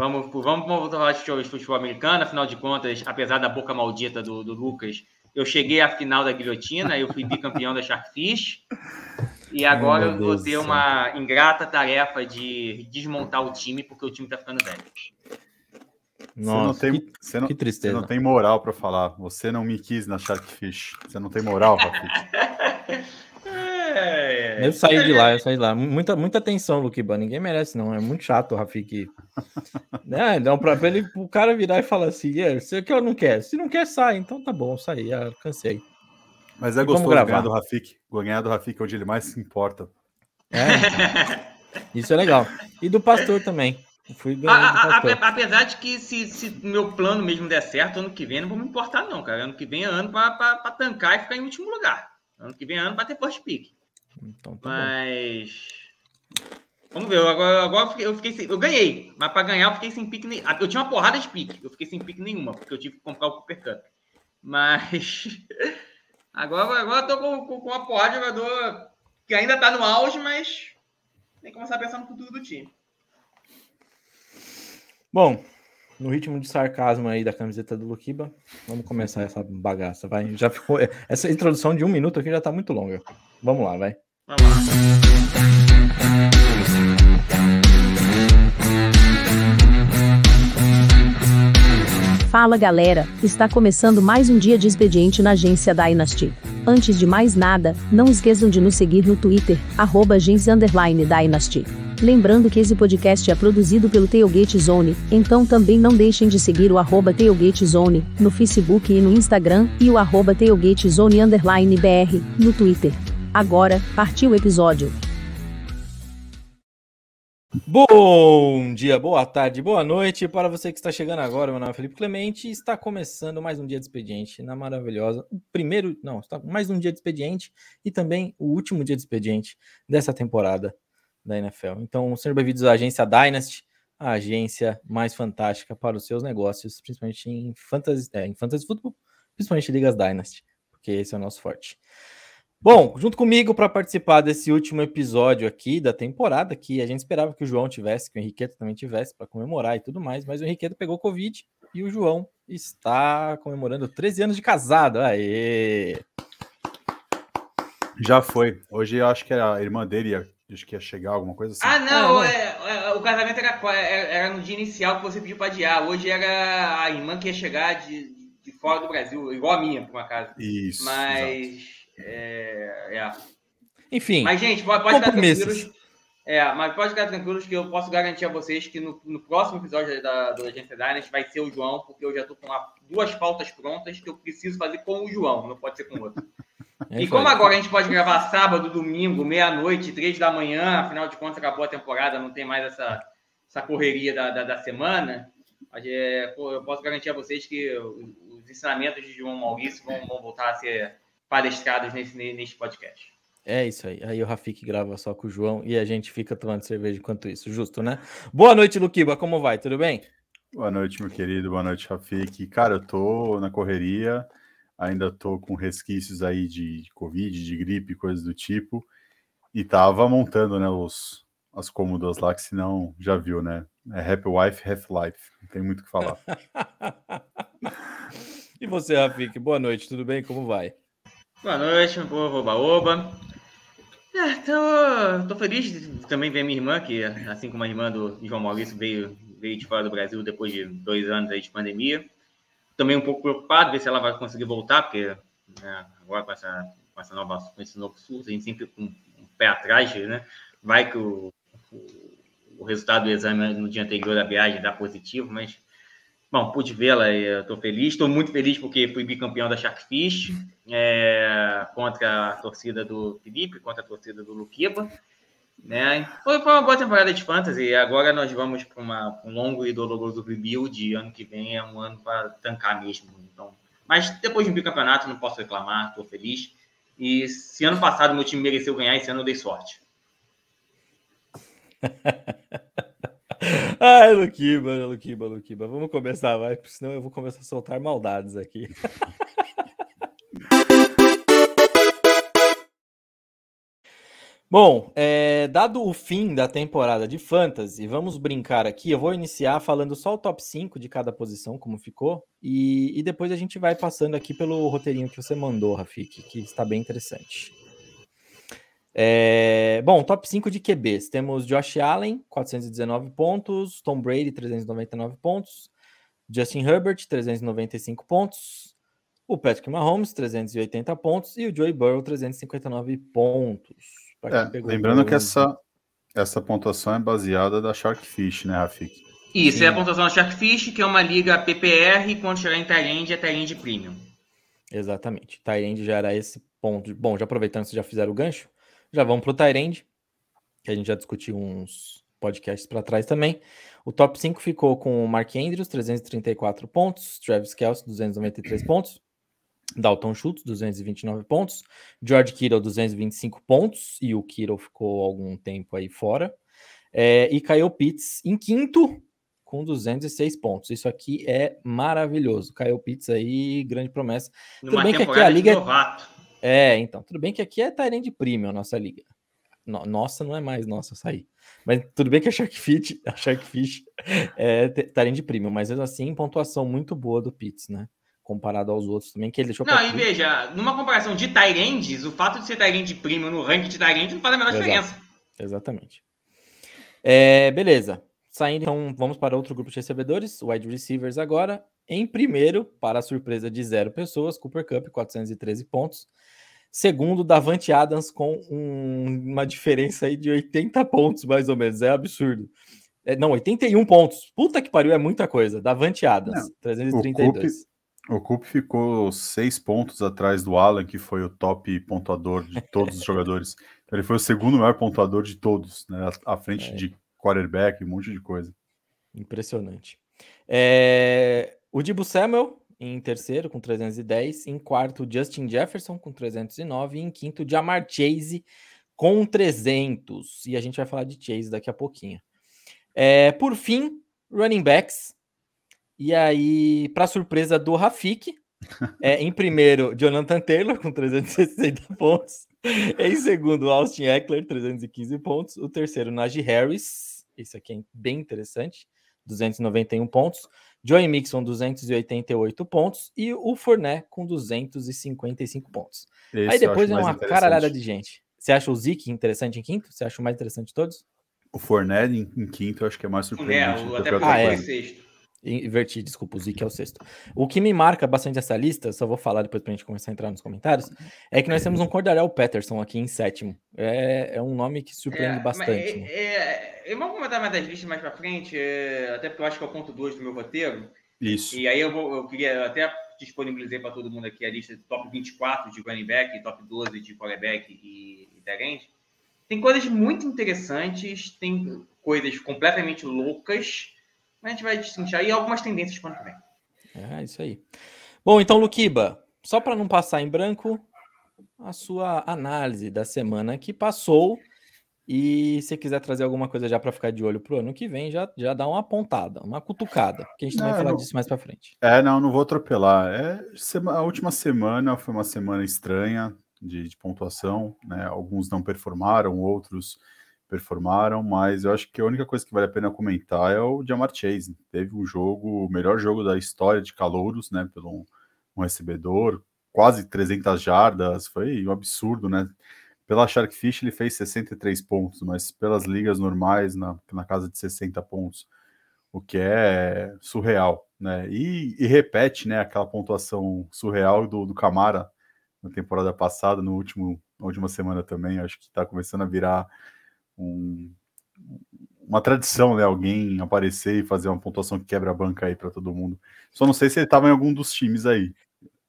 Vamos, vamos voltar de futebol americano, afinal de contas, apesar da boca maldita do, do Lucas, eu cheguei à final da guilhotina, eu fui bicampeão da Sharkfish. E agora eu vou ter uma ingrata tarefa de desmontar o time, porque o time tá ficando velho. Nossa, você não tem, que, você não, que tristeza. Você não tem moral para falar. Você não me quis na Sharkfish. Você não tem moral, Rafik. é, eu saí de lá, eu saí de lá. Muita, muita atenção, Luquiba. Ninguém merece, não. É muito chato o Rafik. é, dá pra ele, o cara virar e falar assim: é, você que eu não quero. Se não quer, sai. Então tá bom, saí. Já cansei. Mas é gostoso ganhar do Rafik. Ganhar do Rafik é onde ele mais se importa. É, então. Isso é legal. E do pastor também. Fui a, a, a, apesar de que se, se meu plano mesmo der certo, ano que vem não vou me importar, não, cara. Ano que vem é ano para tancar e ficar em último lugar. Ano que vem é ano para ter first pick. Então, tá mas. Bom. Vamos ver. Agora, agora eu fiquei sem, Eu ganhei, mas para ganhar eu fiquei sem pique. Nem, eu tinha uma porrada de pique. Eu fiquei sem pique nenhuma, porque eu tive que comprar o Cooper Cup. Mas. Agora, agora eu tô com, com, com uma porrada de jogador que ainda tá no auge, mas tem que começar a pensar no futuro do time. Bom, no ritmo de sarcasmo aí da camiseta do Luquiba, vamos começar essa bagaça, vai. Já ficou. Essa introdução de um minuto aqui já tá muito longa. Vamos lá, vai. Fala galera, está começando mais um dia de expediente na agência Dynasty. Antes de mais nada, não esqueçam de nos seguir no Twitter, arroba. Lembrando que esse podcast é produzido pelo Tailgate Zone, então também não deixem de seguir o arroba Tailgate Zone, no Facebook e no Instagram, e o arroba Tailgate Zone BR, no Twitter. Agora, partiu o episódio. Bom dia, boa tarde, boa noite para você que está chegando agora. Meu nome é Felipe Clemente e está começando mais um dia de expediente na maravilhosa. O primeiro, não, está mais um dia de expediente e também o último dia de expediente dessa temporada da NFL. Então, sejam bem-vindos à agência Dynasty, a agência mais fantástica para os seus negócios, principalmente em fantasy, é, em fantasy football, principalmente ligas Dynasty, porque esse é o nosso forte. Bom, junto comigo para participar desse último episódio aqui da temporada, que a gente esperava que o João tivesse, que o Henriqueto também tivesse para comemorar e tudo mais, mas o Henriqueto pegou Covid e o João está comemorando 13 anos de casado. Aê! Já foi. Hoje eu acho que a irmã dele ia Acho que ia chegar alguma coisa assim. Ah, não, é, é, o casamento era, é, era, no dia inicial que você pediu para adiar. Hoje era a irmã que ia chegar de, de fora do Brasil, igual a minha, por uma casa. Isso. Mas. É, é, Enfim. Mas, gente, pode, pode ficar tranquilos. É, mas pode ficar tranquilos que eu posso garantir a vocês que no, no próximo episódio da, do Agência Dynasty vai ser o João, porque eu já estou com duas pautas prontas que eu preciso fazer com o João, não pode ser com outro. É e como agora a gente pode gravar sábado, domingo, meia-noite, três da manhã, afinal de contas acabou a temporada, não tem mais essa, essa correria da, da, da semana, é, eu posso garantir a vocês que os ensinamentos de João Maurício vão, vão voltar a ser palestrados nesse, nesse podcast. É isso aí. Aí o Rafik grava só com o João e a gente fica tomando cerveja enquanto isso. Justo, né? Boa noite, Luquiba. Como vai? Tudo bem? Boa noite, meu querido. Boa noite, Rafik. Cara, eu tô na correria. Ainda tô com resquícios aí de Covid, de gripe, coisas do tipo. E tava montando, né, os, as cômodas lá, que senão já viu, né? É Happy Wife, Half Life. Não tem muito o que falar. e você, Rafik? Boa noite, tudo bem? Como vai? Boa noite, meu povo, oba-oba. É, tô, tô feliz de também ver minha irmã, que assim como a irmã do João Maurício veio, veio de fora do Brasil depois de dois anos aí de pandemia também um pouco preocupado, ver se ela vai conseguir voltar, porque né, agora com essa, com essa nova, com esse novo surto, a gente sempre com um pé atrás, né? Vai que o, o, o resultado do exame no dia anterior da viagem dá positivo, mas Bom, pude vê-la e estou feliz. Estou muito feliz porque fui bicampeão da Sharkfish é, contra a torcida do Felipe, contra a torcida do Luquiba. Né? Foi, foi uma boa temporada de fantasy. Agora nós vamos para um longo e doloroso rebuild. Ano que vem é um ano para tancar mesmo. Então, mas depois de um bicampeonato, não posso reclamar, estou feliz. E se ano passado meu time mereceu ganhar, esse ano eu dei sorte. Ai, Luquiba, Luquiba, Luquiba. Vamos começar, vai, porque senão eu vou começar a soltar maldades aqui. Bom, é, dado o fim da temporada de Fantasy, vamos brincar aqui. Eu vou iniciar falando só o top 5 de cada posição, como ficou, e, e depois a gente vai passando aqui pelo roteirinho que você mandou, Rafik, que está bem interessante. É, bom, top 5 de QBs. Temos Josh Allen, 419 pontos, Tom Brady, 399 pontos, Justin Herbert, 395 pontos, o Patrick Mahomes, 380 pontos e o Joey Burrow, 359 pontos. É, lembrando que essa, essa pontuação é baseada da Sharkfish, né, Rafik? Isso, Sim. é a pontuação da Sharkfish, que é uma liga PPR, e quando chegar em Tyrande, é Tyrande Premium. Exatamente. Tyrande já era esse ponto. Bom, já aproveitando que vocês já fizeram o gancho, já vamos para o Tyrande, que a gente já discutiu uns podcasts para trás também. O top 5 ficou com o Mark Andrews, 334 pontos, Travis Kelce, 293 pontos, Dalton Schultz, 229 pontos. George Kittle, 225 pontos. E o Kittle ficou algum tempo aí fora. É, e Kyle Pitts em quinto, com 206 pontos. Isso aqui é maravilhoso. Kyle Pitts aí, grande promessa. Numa tudo bem que aqui a liga. É... é, então, tudo bem que aqui é Tyrande Premium, a nossa liga. No, nossa, não é mais nossa sair. Mas tudo bem que a Sharkfish, a Sharkfish é Tyrande Premium, mas assim, pontuação muito boa do Pitts, né? comparado aos outros também, que ele deixou Não, e veja, numa comparação de Tyrands, o fato de ser Tyrande primo no ranking de Tyrande não faz a menor Exato. diferença. Exatamente. É, beleza. Saindo, então, vamos para outro grupo de recebedores, wide receivers agora. Em primeiro, para a surpresa de zero pessoas, Cooper Cup, 413 pontos. Segundo, Davante Adams com um, uma diferença aí de 80 pontos, mais ou menos. É absurdo. É, não, 81 pontos. Puta que pariu, é muita coisa. Davante Adams, não, 332. O Coop ficou seis pontos atrás do Alan, que foi o top pontuador de todos os jogadores. Ele foi o segundo maior pontuador de todos, né? À frente é. de quarterback, um monte de coisa. Impressionante. É... O Dibu Samuel em terceiro com 310, em quarto Justin Jefferson com 309 e em quinto Jamar Chase com 300. E a gente vai falar de Chase daqui a pouquinho. É... Por fim, running backs. E aí, para surpresa do Rafik, é, em primeiro, Jonathan Taylor com 360 pontos. Em segundo, Austin Eckler, 315 pontos. O terceiro, Najee Harris. Esse aqui é bem interessante, 291 pontos. Joey Mixon, 288 pontos. E o Fournet com 255 pontos. Esse Aí depois é uma caralhada de gente. Você acha o Zeke interessante em quinto? Você acha o mais interessante de todos? O Fournette em, em quinto eu acho que é mais surpreendente. É, até ah, é. sexto. Inverti, desculpa, o Zeke é o sexto. O que me marca bastante essa lista, só vou falar depois pra gente começar a entrar nos comentários, é que nós temos um Cordarel Patterson aqui em sétimo. É, é um nome que surpreende é, bastante. É, né? é, eu vou comentar mais das listas mais pra frente, é, até porque eu acho que é o ponto 2 do meu roteiro. Isso. E aí eu, vou, eu queria até disponibilizar para todo mundo aqui a lista de top 24 de running back, top 12 de quarterback e, e Tem coisas muito interessantes, tem coisas completamente loucas a gente vai distinguir aí algumas tendências para o ano que vem. É, isso aí. Bom, então, Luquiba, só para não passar em branco, a sua análise da semana que passou. E se quiser trazer alguma coisa já para ficar de olho para o ano que vem, já, já dá uma apontada, uma cutucada, porque a gente não, vai falar não... disso mais para frente. É, não, não vou atropelar. É, a última semana foi uma semana estranha de, de pontuação, né? Alguns não performaram, outros performaram, mas eu acho que a única coisa que vale a pena comentar é o Jamar Chase. Teve um jogo, o melhor jogo da história de calouros, né, pelo um recebedor, quase 300 jardas, foi um absurdo, né? Pela Sharkfish ele fez 63 pontos, mas pelas ligas normais na, na casa de 60 pontos, o que é surreal, né? E, e repete, né, aquela pontuação surreal do, do Camara na temporada passada, no último, na última semana também, acho que está começando a virar um, uma tradição, né? Alguém aparecer e fazer uma pontuação que quebra a banca aí para todo mundo. Só não sei se ele estava em algum dos times aí.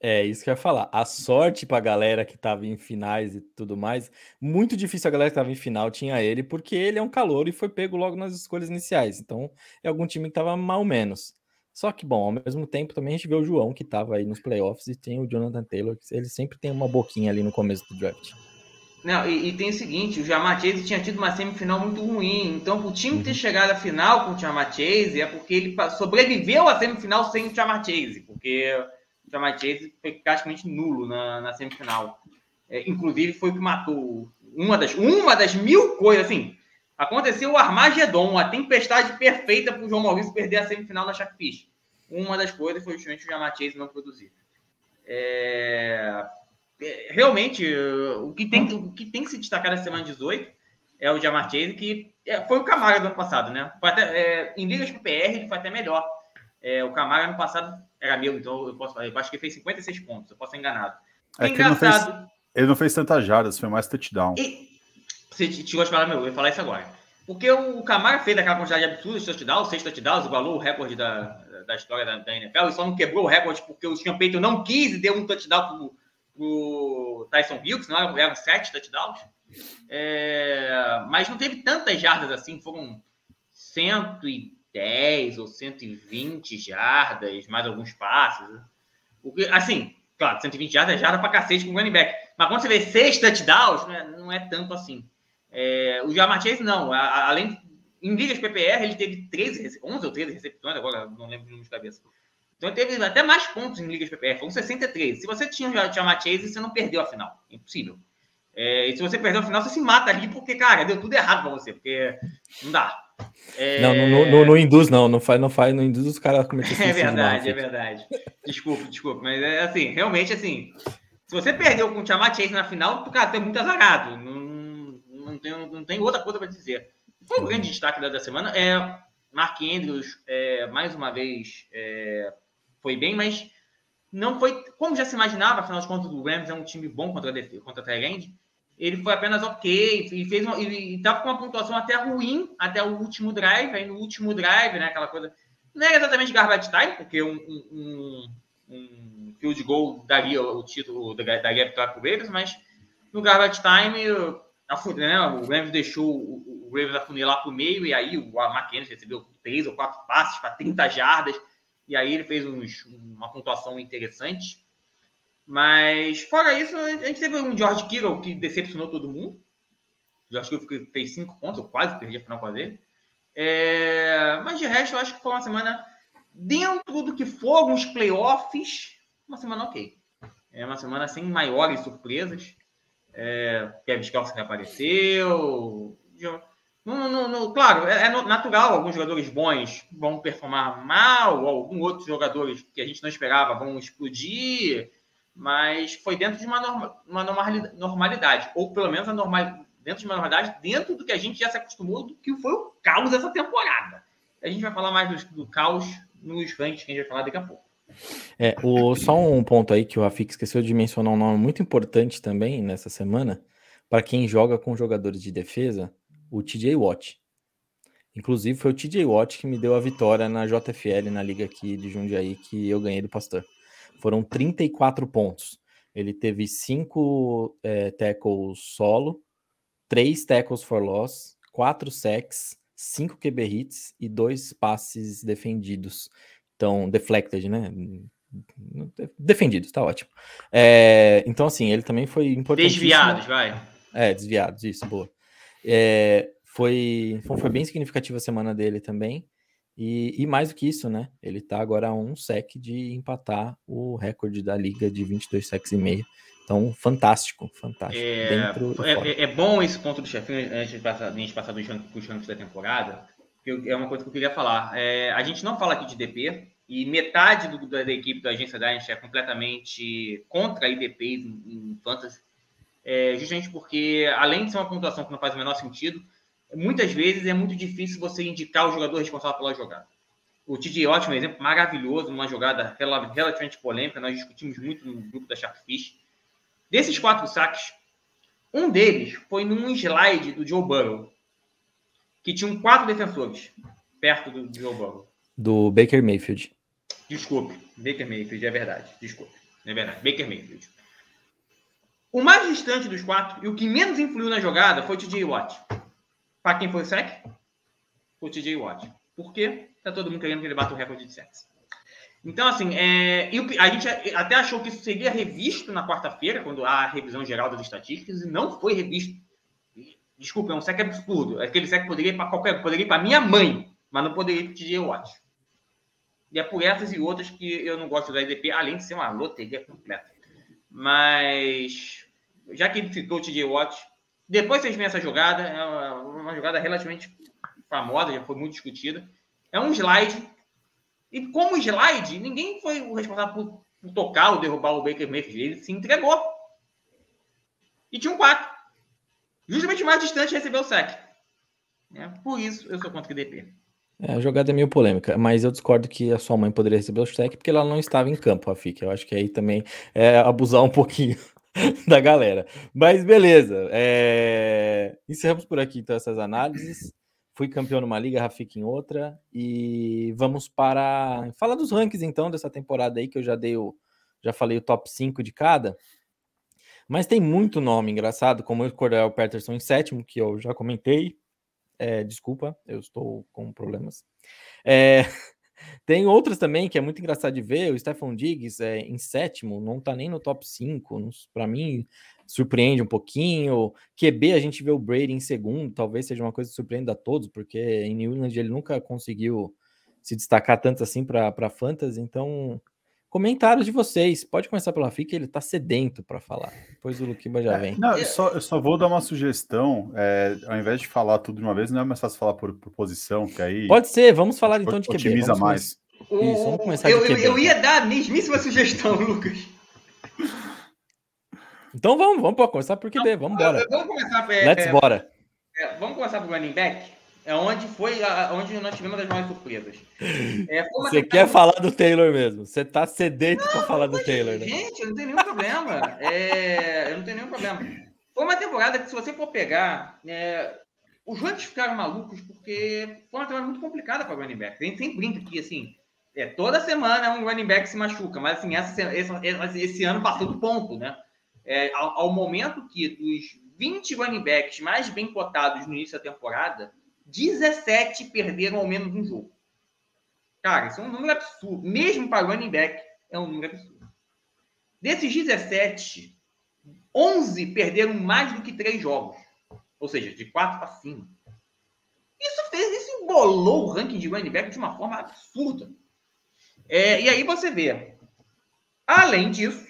É, isso que eu ia falar. A sorte para a galera que estava em finais e tudo mais, muito difícil a galera que estava em final tinha ele, porque ele é um calor e foi pego logo nas escolhas iniciais. Então, é algum time que estava mal menos. Só que, bom, ao mesmo tempo também a gente vê o João que estava aí nos playoffs e tem o Jonathan Taylor, que ele sempre tem uma boquinha ali no começo do draft. Não, e, e, tem o seguinte, o Jamar Chase tinha tido uma semifinal muito ruim, então o time ter uhum. chegado à final com o Jamar Chase é porque ele sobreviveu à semifinal sem o Jamar Chase, porque o Jamar Chase foi praticamente nulo na, na semifinal. É, inclusive foi o que matou uma das, uma das mil coisas, assim, aconteceu o Armagedon, a tempestade perfeita para o João Maurício perder a semifinal na Sharkfish. Uma das coisas foi justamente o Jamar Chase não produzir. É, realmente, o que, tem, o que tem que se destacar na semana 18 é o Jamar Chase, que é, foi o Camara do ano passado, né? Até, é, em ligas pro PR ele foi até melhor. É, o Camara ano passado era meu, então eu posso eu acho que ele fez 56 pontos, eu posso ser enganado. É que ele não, fez, ele não fez tantas jardas, foi mais touchdown. E, você a falar, meu, eu ia falar isso agora. Porque o Camara fez aquela quantidade absurda de touchdowns, seis touchdowns, igualou o recorde da, da história da, da NFL, e só não quebrou o recorde porque o Sean Payton não quis e deu um touchdown pro, pro Tyson Hill, senão eram, sete touchdowns. É, mas não teve tantas jardas assim, foram 110 ou 120 jardas, mais alguns passes. Porque, assim, claro, 120 jardas é jarda pra cacete com o running back. Mas quando você vê seis touchdowns, não é, não é tanto assim. É, o Jamar Chase, não. A, além, em ligas PPR, ele teve 13, 11 ou 13 recepções, agora não lembro o número de cabeça. Então teve até mais pontos em ligas PPR, foram 63. Se você tinha o Jamar Chase, você não perdeu a final. Impossível. É, e se você perder o final, você se mata ali, porque, cara, deu tudo errado para você, porque não dá. É... Não, não, não, não, induz, não. Não faz, não faz, não induz os caras a cometer É verdade, é verdade. Desculpa, desculpa. Mas é assim, realmente assim. Se você perdeu com o Tiamat Chase na final, tu, cara, tem muito azarado. Não, não, tem, não tem outra coisa para dizer. Foi um grande destaque da, semana. É, Mark Andrews, é, mais uma vez, é, foi bem, mas não foi. Como já se imaginava, afinal de contas, o Rams é um time bom contra a, contra a Tyrande ele foi apenas ok e fez uma, e estava com uma pontuação até ruim até o último drive. Aí no último drive, né, aquela coisa. Não era exatamente garbage time, porque um, um, um field goal daria o título, daria a vitória para o Ravens, mas no garbage time, né, o Rams deixou o, o Ravens afunilar para o meio, e aí o McKenzie recebeu três ou quatro passes para 30 jardas, e aí ele fez uns, uma pontuação interessante. Mas, fora isso, a gente teve um George Kittle que decepcionou todo mundo. O George Kittle fez cinco pontos, eu quase perdi a final com ele. É... Mas de resto, eu acho que foi uma semana dentro do que foram os playoffs, uma semana ok. É uma semana sem maiores surpresas. É... Kevin Skelson reapareceu. Claro, é, é, natural, alguns jogadores bons vão performar mal, alguns outros jogadores que a gente não esperava vão explodir mas foi dentro de uma, norma, uma normalidade, ou pelo menos a normal, dentro de uma normalidade, dentro do que a gente já se acostumou, do que foi o caos dessa temporada. A gente vai falar mais do, do caos nos rankings que a gente vai falar daqui a pouco. É, o, só um ponto aí que o Rafik esqueceu de mencionar um nome muito importante também nessa semana, para quem joga com jogadores de defesa, o TJ Watt. Inclusive foi o TJ Watt que me deu a vitória na JFL, na liga aqui de Jundiaí, que eu ganhei do Pastor. Foram 34 pontos. Ele teve cinco é, tackles solo, três tackles for loss, quatro sacks, cinco QB hits e dois passes defendidos. Então, deflected, né? Defendidos, tá ótimo. É, então, assim, ele também foi importante. Desviados, vai. É, desviados, isso, boa. É, foi, foi bem significativa a semana dele também. E, e, mais do que isso, né? Ele está agora a um sec de empatar o recorde da liga de 22 secs e meio. Então, fantástico, fantástico. É, é, é, bom esse ponto do chefinho, antes de passar, a gente passar dos ranks da temporada, porque é uma coisa que eu queria falar. É, a gente não fala aqui de DP, e metade do, da, da, equipe da agência da é completamente contra IDPs em, em fantasy, é, justamente porque, além de ser uma pontuação que não faz o menor sentido, muitas vezes é muito difícil você indicar o jogador responsável pela jogada. O TJ é um exemplo maravilhoso, uma jogada relativamente polêmica, nós discutimos muito no grupo da Sharkfish. Desses quatro saques, um deles foi num slide do Joe Burrow, que tinham quatro defensores perto do Joe Burrow. Do Baker Mayfield. Desculpe, Baker Mayfield, é verdade. Desculpe, é verdade. Baker Mayfield. O mais distante dos quatro e o que menos influiu na jogada foi o TJ Watt. Para quem foi o sec? O TJ Watt. Por quê? Tá todo mundo querendo que ele bata o recorde de sacks. Então, assim, é, a gente até achou que isso seria revisto na quarta-feira, quando há a revisão geral das estatísticas, e não foi revisto. Desculpa, é um sec absurdo. Aquele sec poderia ir para qualquer. Poderia para minha mãe, mas não poderia para o TJ Watt. E é por essas e outras que eu não gosto da IDP, além de ser uma loteria completa. Mas, já que ele citou o TJ Watt, Depois vocês veem essa jogada, é uma, uma jogada relativamente famosa, já foi muito discutida. É um slide. E como slide, ninguém foi o responsável por, por tocar ou derrubar o Baker Mayfield. Ele se entregou. E tinha um 4. Justamente mais distante recebeu o sec. É, por isso eu sou contra o DP. É, a jogada é meio polêmica, mas eu discordo que a sua mãe poderia receber o cheque porque ela não estava em campo, Rafik. Eu acho que aí também é abusar um pouquinho da galera. Mas beleza. É... Encerramos por aqui então essas análises. Fui campeão numa liga, Rafik em outra. E vamos para. Fala dos rankings então dessa temporada aí, que eu já dei o. Já falei o top 5 de cada. Mas tem muito nome engraçado, como o Cordell Peterson em sétimo, que eu já comentei. É, desculpa, eu estou com problemas. É, tem outras também que é muito engraçado de ver. O Stefan Diggs é, em sétimo, não está nem no top 5. Para mim, surpreende um pouquinho. QB, a gente vê o Brady em segundo, talvez seja uma coisa que surpreenda a todos, porque em New England ele nunca conseguiu se destacar tanto assim para Fantasy. Então, Comentários de vocês. Pode começar pela FIC, ele está sedento para falar. Depois o Luquiba já é, vem. É, não, eu só, eu só vou dar uma sugestão. É, ao invés de falar tudo de uma vez, não é mais fácil falar por, por posição, que aí. Pode ser, vamos falar então de QB. Otimiza mais. Isso, vamos começar eu, eu, eu, ia dar a mesmíssima sugestão, Lucas. Então vamos, vamos começar por QB, vamos embora. Vamos começar. É, Let's é, bora. É, vamos começar por running back. É onde foi a, onde nós tivemos as maiores surpresas. É, Você quer falar do Taylor mesmo? Você tá sedento para falar do Taylor, né? Gente, não tenho nenhum problema. É, eu não tenho nenhum problema. Foi uma temporada que, se você for pegar, é, os running ficaram malucos porque foi uma temporada muito complicada para running back. A gente sempre brinca aqui, assim, é, toda semana um running back se machuca, mas assim, essa, esse, esse ano passou do ponto, né? É, ao, ao momento que dos 20 running backs mais bem cotados no início da temporada, 17 perderam ao menos um jogo. Cara, isso é um número absurdo. Mesmo para running back, é um número absurdo. Desses 17, 11 perderam mais do que 3 jogos. Ou seja, de 4 para cima. Isso fez, isso embolou o ranking de running back de uma forma absurda. É, e aí você vê, além disso,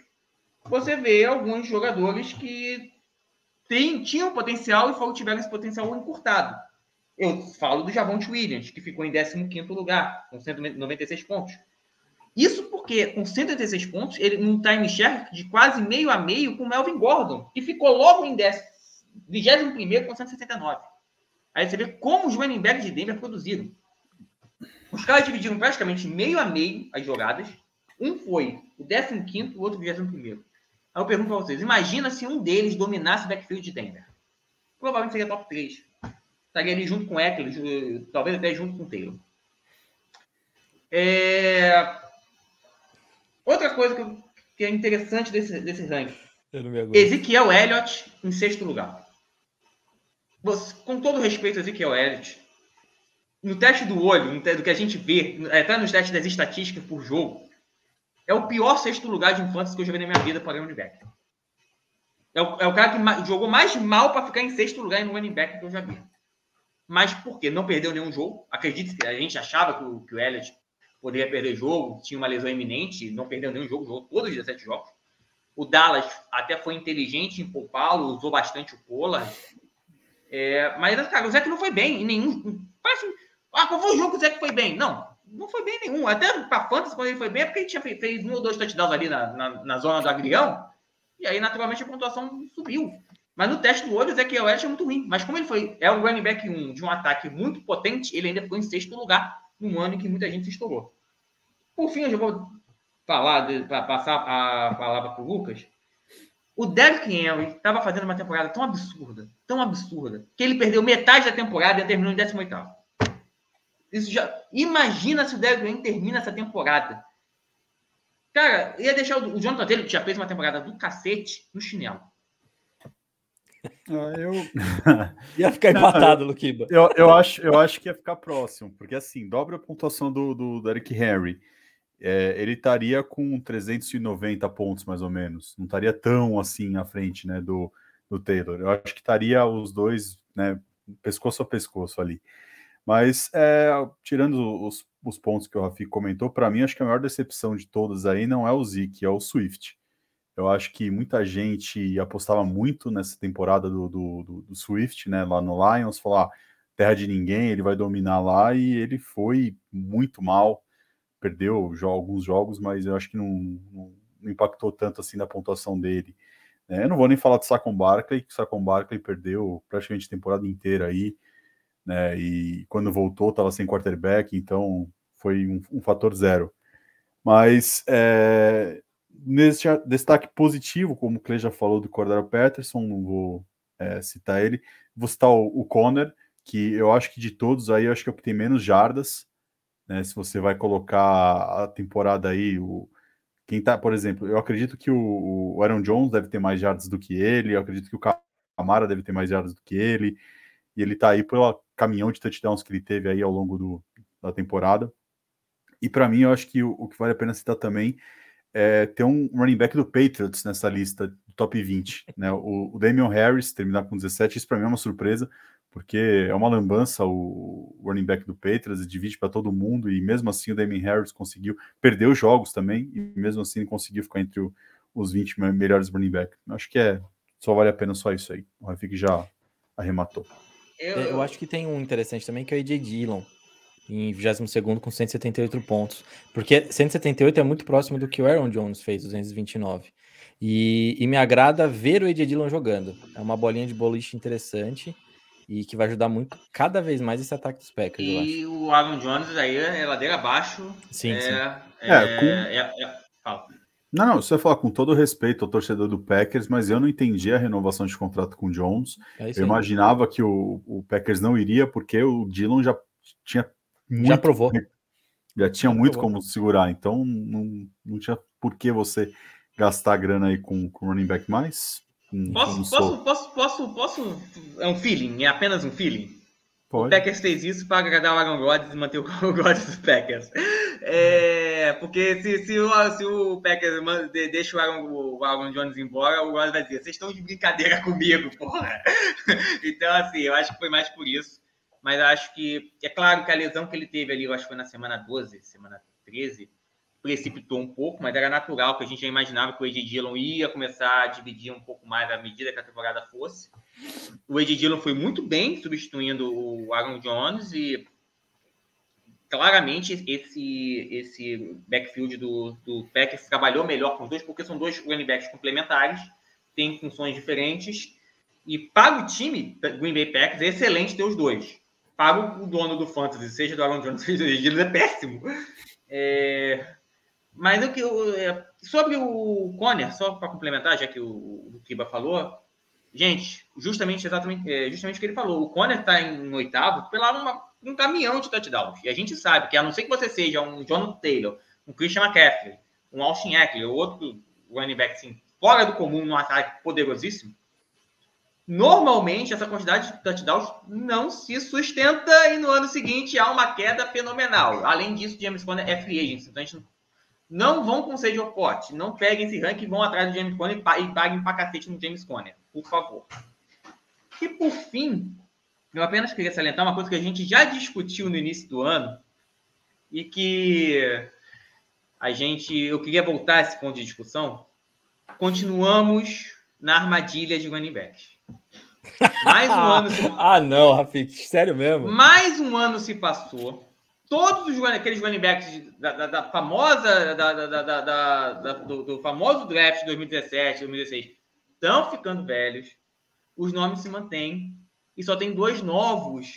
você vê alguns jogadores que tem, tinham potencial e tiveram esse potencial encurtado. Eu falo do Javonte Williams, que ficou em 15º lugar, com 196 pontos. Isso porque, com 186 pontos, ele num time share de quase meio a meio com o Melvin Gordon, que ficou logo em 21º com 169. Aí você vê como os running backs de Denver produziram. Os caras dividiram praticamente meio a meio as jogadas. Um foi o 15º, o outro o 21º. Aí eu pergunto para vocês, imagina se um deles dominasse o backfield de Denver. Provavelmente seria top 3 estaria ali junto com o Eckler, talvez até junto com o Taylor. É... Outra coisa que, que, é interessante desse, desse ranking. Ezequiel Elliott em sexto lugar. Você, com todo respeito a Ezequiel Elliott, no teste do olho, do que a gente vê, até nos testes das estatísticas por jogo, é o pior sexto lugar de infância que eu já vi na minha vida para running back. É o, é o cara que jogou mais mal para ficar em sexto lugar no running back que eu já vi mas porque não perdeu nenhum jogo. Acredite, a gente achava que o, que o poderia perder jogo, tinha uma lesão iminente, não perdeu nenhum jogo, jogou todos os 17 jogos. O Dallas até foi inteligente em poupá-lo, usou bastante o Pollard. É, mas, cara, o Zé não foi bem em nenhum. Parece, ah, qual foi o jogo que o Zé foi bem? Não, não foi bem nenhum. Até para Fantasy, quando ele foi bem, é porque ele tinha feito, fez um ou dois touchdowns ali na, na, na zona do agrião, e aí, naturalmente, a pontuação subiu. Mas no teste do olho, o Ezequiel Elliott é muito ruim. Mas como ele foi é um running back 1 de um ataque muito potente, ele ainda ficou em sexto lugar num ano em que muita gente se estourou. Por fim, eu já vou falar, para passar a palavra para o Lucas. O Derrick Henry estava fazendo uma temporada tão absurda, tão absurda, que ele perdeu metade da temporada e terminou em 18 Isso já... Imagina se o Derrick Henry termina essa temporada. Cara, ia deixar o, o Jonathan Taylor, que já fez uma temporada do cacete, no chinelo. Ah, eu... ia ficar empatado, Luquiba. Eu, eu, acho, eu acho que ia ficar próximo, porque assim, dobra a pontuação do, do, do Eric Henry. É, ele estaria com 390 pontos, mais ou menos. Não estaria tão assim à frente né, do, do Taylor. Eu acho que estaria os dois, né, pescoço a pescoço ali. Mas, é, tirando os, os pontos que o Rafi comentou, para mim, acho que a maior decepção de todas aí não é o Zeke, é o Swift. Eu acho que muita gente apostava muito nessa temporada do, do, do, do Swift, né? Lá no Lions, falar ah, terra de ninguém, ele vai dominar lá, e ele foi muito mal, perdeu alguns jogos, mas eu acho que não, não, não impactou tanto assim na pontuação dele. É, eu não vou nem falar do Saquon Barkley, que o Saquon Barkley perdeu praticamente a temporada inteira aí, né? E quando voltou, estava sem quarterback, então foi um, um fator zero. Mas é, destaque positivo, como o Clay já falou do Cordero Patterson, não vou é, citar ele, vou citar o, o Conner, que eu acho que de todos aí, eu acho que é o que tem menos jardas, né? Se você vai colocar a temporada aí, o, quem tá, por exemplo, eu acredito que o, o Aaron Jones deve ter mais jardas do que ele, eu acredito que o Camara deve ter mais jardas do que ele, e ele tá aí pelo caminhão de touchdowns que ele teve aí ao longo do, da temporada. E para mim, eu acho que o, o, que vale a pena citar também é ter um running back do Patriots nessa lista do top 20. Né? O, o Damian Harris terminar com 17, isso para mim é uma surpresa, porque é uma lambança o running back do Patriots, divide para todo mundo, e mesmo assim o Damian Harris conseguiu, perdeu jogos também, e mesmo assim conseguiu ficar entre o, os 20 melhores running back. Acho que é só vale a pena só isso aí. O Rafik já arrematou. Eu... eu acho que tem um interessante também que é o AJ Dillon em 22 com 178 pontos. Porque 178 é muito próximo do que o Aaron Jones fez, 229. E, e me agrada ver o Ed Dillon jogando. É uma bolinha de boliche interessante e que vai ajudar muito cada vez mais esse ataque dos Packers. E o Aaron Jones aí é ladeira abaixo. Sim, é, sim. É, é, com... é, é não, não, você falar com todo respeito ao torcedor do Packers, mas eu não entendi a renovação de contrato com o Jones. É eu imaginava que o, o Packers não iria, porque o Dillon já tinha muito, já provou. Já tinha já muito provou. como segurar, então não, não tinha por que você gastar grana aí com, com running back mais. Posso, posso, posso, posso, posso, É um feeling, é apenas um feeling. Pode. O Packers fez isso para agradar o Aaron Rodgers e manter o Rodgers dos Packers. É, porque se, se, o, se o Packers deixa o Aaron, o Aaron Jones embora, o Rodgers vai dizer: vocês estão de brincadeira comigo, porra. Então, assim, eu acho que foi mais por isso mas acho que é claro que a lesão que ele teve ali, eu acho que foi na semana 12, semana 13, precipitou um pouco, mas era natural que a gente já imaginava que o Ed Dillon ia começar a dividir um pouco mais à medida que a temporada fosse. O Ed Dillon foi muito bem substituindo o Aaron Jones e claramente esse esse backfield do, do Packers trabalhou melhor com os dois, porque são dois running backs complementares, têm funções diferentes. E para o time Green Bay Packers é excelente ter os dois para o dono do Fantasy, seja do Aaron Jones, seja do é péssimo. É... Mas o que é... sobre o Conner, só para complementar, já que o, o Kiba falou, gente, justamente exatamente é, justamente o que ele falou. O Conner está em oitavo pela uma, um caminhão de touchdowns. E a gente sabe que, a não ser que você seja um Jonathan Taylor, um Christian McCaffrey, um Austin Eckler, outro running back assim, fora do comum, num ataque poderosíssimo, Normalmente, essa quantidade de touchdowns não se sustenta e no ano seguinte há uma queda fenomenal. Além disso, James Conner é free agent. Então, a gente não vão com sede ao pote. Não peguem esse ranking e vão atrás do James Conner e paguem pra cacete no James Conner. Por favor. E por fim, eu apenas queria salientar uma coisa que a gente já discutiu no início do ano e que a gente, eu queria voltar a esse ponto de discussão. Continuamos na armadilha de running backs. Mais um ano. Se... ah, não, Rafik, sério mesmo? Mais um ano se passou. Todos os aqueles running backs da, da, da famosa da, do, do, famoso draft de 2017, 2016 estão ficando velhos. Os nomes se mantêm e só tem dois novos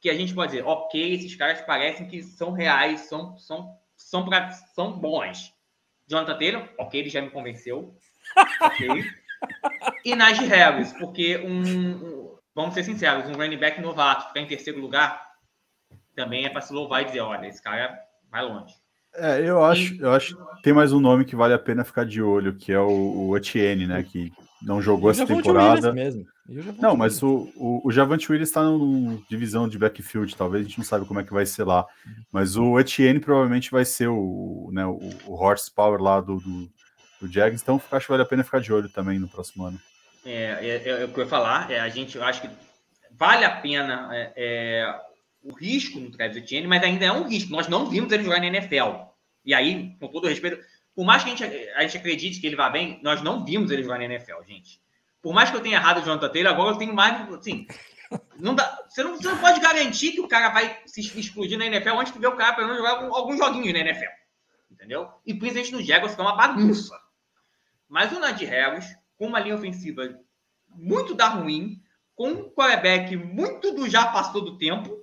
que a gente pode dizer, ok, esses caras parecem que são reais, são são são, pra, são bons. Jonathan Taylor, ok, ele já me convenceu. Ok e Najee Harris, porque um, um, vamos ser sinceros, um running back novato ficar em terceiro lugar também é para se louvar e dizer, olha, esse cara vai longe. É, eu acho, eu acho que tem mais um nome que vale a pena ficar de olho, que é o, o Etienne, né? Que não jogou essa temporada. Mesmo. Não, mas o, o, o Javante Williams está na divisão de backfield, talvez a gente não sabe como é que vai ser lá. Mas o Etienne provavelmente vai ser o, né, o, o horsepower lá do, do, do Jags, então acho que vale a pena ficar de olho também no próximo ano. É, é, é, é o que eu ia falar, é, a gente, eu acho que vale a pena é, é, o risco no Travis Etienne, mas ainda é um risco. Nós não vimos ele jogar na NFL. E aí, com todo respeito, por mais que a gente, a gente acredite que ele vá bem, nós não vimos ele jogar na NFL, gente. Por mais que eu tenha errado o Jonathan Taylor, agora eu tenho mais. Assim, não dá, você, não, você não pode garantir que o cara vai se explodir na NFL antes de ver o cara pelo menos jogar alguns joguinhos na NFL. Entendeu? E principalmente no Jaguars, que é uma bagunça. Mas o Nadir Harris, com uma linha ofensiva muito da ruim, com um quarterback muito do já passou do tempo,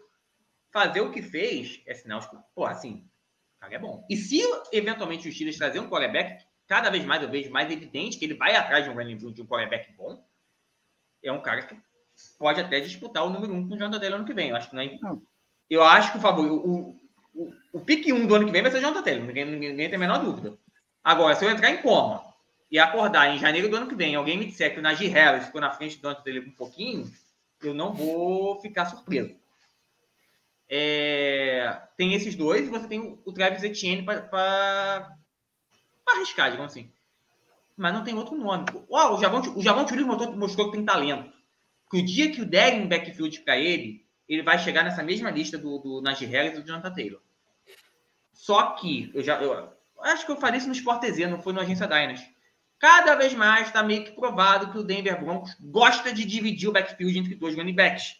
fazer o que fez é sinal de pô, assim, o cara é bom. E se eventualmente os Steelers trazer um quarterback, cada vez mais eu vejo mais evidente que ele vai atrás de um running de um quarterback bom, é um cara que pode até disputar o número um com o Jonathan Taylor ano que vem. Eu acho que não é... Eu acho que o favor, o, o, o pique 1 um do ano que vem vai ser o Jonathan Taylor, ninguém, ninguém tem a menor dúvida. Agora, se eu entrar em coma e acordar em janeiro do ano que vem, alguém me disser que o Najee Harris ficou na frente do Jonathan Taylor um pouquinho, eu não vou ficar surpreso. É, tem esses dois e você tem o Travis Etienne para arriscar, digamos assim. Mas não tem outro nome. O Javon, o mostrou, mostrou que tem talento. Que o dia que o derem backfield para ele, ele vai chegar nessa mesma lista do, do Najee Harris e do Jonathan Taylor. Só que, eu já eu, acho que eu falei isso no Sport TZ, não foi no Agência Dynasty. Cada vez mais está meio que provado que o Denver Broncos gosta de dividir o backfield entre dois running backs.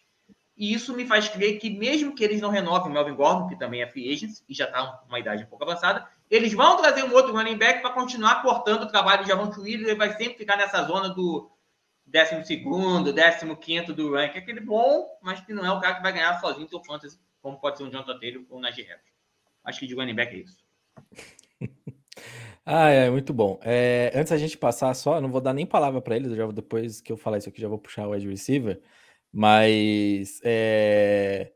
E isso me faz crer que, mesmo que eles não renovem o Melvin Gordon, que também é free agent e já está uma idade um pouco avançada, eles vão trazer um outro running back para continuar cortando o trabalho de Javon Williams. Ele vai sempre ficar nessa zona do 12, 15 do ranking. Aquele bom, mas que não é o cara que vai ganhar sozinho o fantasy, como pode ser um Jonathan Taylor ou um Najee Harris. Acho que de running back é isso. ah, é muito bom. É, antes a gente passar só, não vou dar nem palavra para eles, já depois que eu falar isso aqui, já vou puxar o wide receiver. Mas é,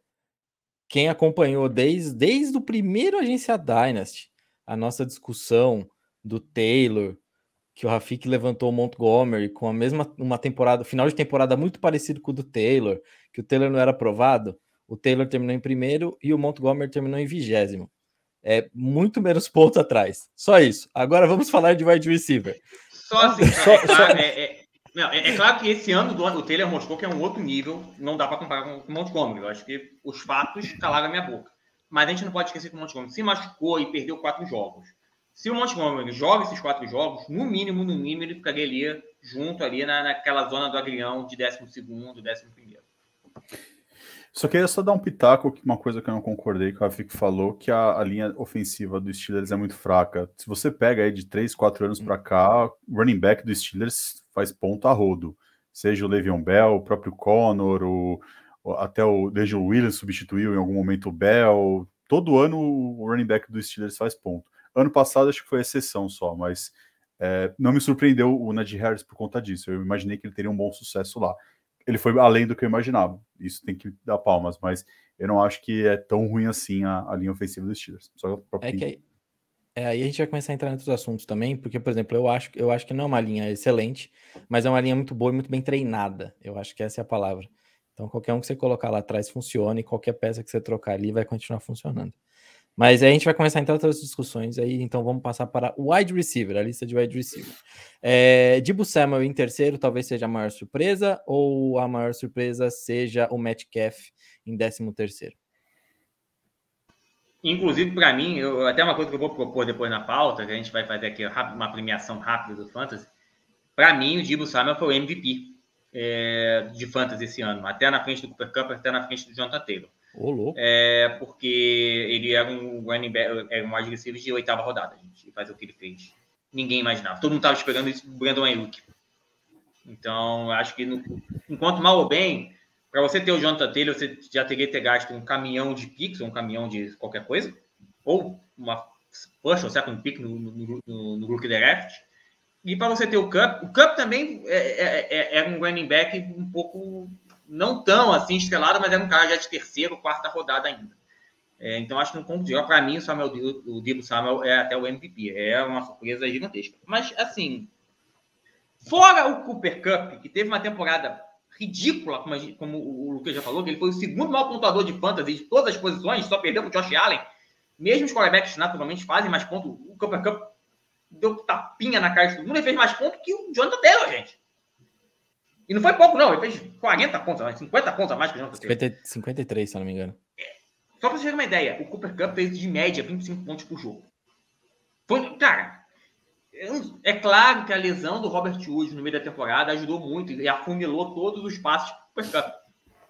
quem acompanhou desde, desde o primeiro Agência Dynasty, a nossa discussão do Taylor, que o Rafik levantou o Montgomery com a mesma uma temporada, final de temporada muito parecido com o do Taylor, que o Taylor não era aprovado, o Taylor terminou em primeiro e o Montgomery terminou em vigésimo. É muito menos pontos atrás. Só isso. Agora vamos falar de wide receiver. Só assim, só, é, só... É, é, não, é, é, claro que esse ano do, o Taylor mostrou que é um outro nível, não dá para comparar com, com o Montgomery. Eu acho que os fatos calaram a minha boca. Mas a gente não pode esquecer que o Montgomery se machucou e perdeu quatro jogos. Se o Montgomery joga esses quatro jogos, no mínimo, no mínimo, ele ficaria ali junto ali na, naquela zona do agrião de 12 segundo, 11 primeiro. Só queria só dar um pitaco, uma coisa que eu não concordei que o Rafik falou, que a, a, linha ofensiva do Steelers é muito fraca. Se você pega aí de 3, 4 anos para cá, o running back do Steelers faz ponto a rodo. Seja o Le'Veon Bell, o próprio Connor, o, até o Dejon Williams substituiu em algum momento o Bell. Todo ano o running back do Steelers faz ponto. Ano passado acho que foi exceção só, mas é, não me surpreendeu o Najee Harris por conta disso. Eu imaginei que ele teria um bom sucesso lá. Ele foi além do que eu imaginava. Isso tem que dar palmas, mas eu não acho que é tão ruim assim a, a linha ofensiva dos Steelers. Só é que é, aí a gente vai começar a entrar em outros assuntos também, porque, por exemplo, eu acho, eu acho que não é uma linha excelente, mas é uma linha muito boa e muito bem treinada. Eu acho que essa é a palavra. Então, qualquer um que você colocar lá atrás funciona e qualquer peça que você trocar ali vai continuar funcionando. Mas aí a gente vai começar a entrar outras discussões aí, então vamos passar para o wide receiver, a lista de wide receiver. É, Dibu Samuel em terceiro talvez seja a maior surpresa, ou a maior surpresa seja o Metcalf em décimo terceiro? Inclusive, para mim, eu, até uma coisa que eu vou propor depois na pauta, que a gente vai fazer aqui uma premiação rápida do Fantasy. Para mim, o Dibu Samuel foi o MVP é, de Fantasy esse ano, até na frente do Cooper Cup, até na frente do Jonathan Taylor. Louco. É, porque ele era um running back, era um wide receiver de oitava rodada, gente, e fazer o que ele fez. Ninguém imaginava. Todo mundo estava esperando isso do Brandon Ayuk. Então, acho que no, enquanto mal ou bem, para você ter o Jonathan Taylor, você já teria que ter gasto um caminhão de picks, um caminhão de qualquer coisa, ou uma push ou second pick no, no, no, no Rookie Draft. E para você ter o Cup, o Cup também é, é, é, é um running back um pouco não tão assim estrelado, mas era um cara já de terceiro, quarta rodada ainda. É, então, acho que ponto de para mim, o Samuel o Dibo Samuel é até o MVP. É uma surpresa gigantesca. Mas, assim, fora o Cooper Cup, que teve uma temporada ridícula, como, gente, como o Lucas já falou, que ele foi o segundo maior pontuador de fantasy de todas as posições, só perdeu para o Josh Allen. Mesmo os quarterbacks naturalmente fazem mais pontos. O Cooper Cup deu tapinha na cara de todo mundo e fez mais pontos que o Jonathan Taylor, gente. E não foi pouco, não. Ele fez 40 pontos, 50 pontos a mais que o Jonathan 50, 53, se eu não me engano. Só para você ter uma ideia, o Cooper Cup fez de média 25 pontos por jogo. Foi, cara, É claro que a lesão do Robert Woods no meio da temporada ajudou muito e afunilou todos os passos o Cup.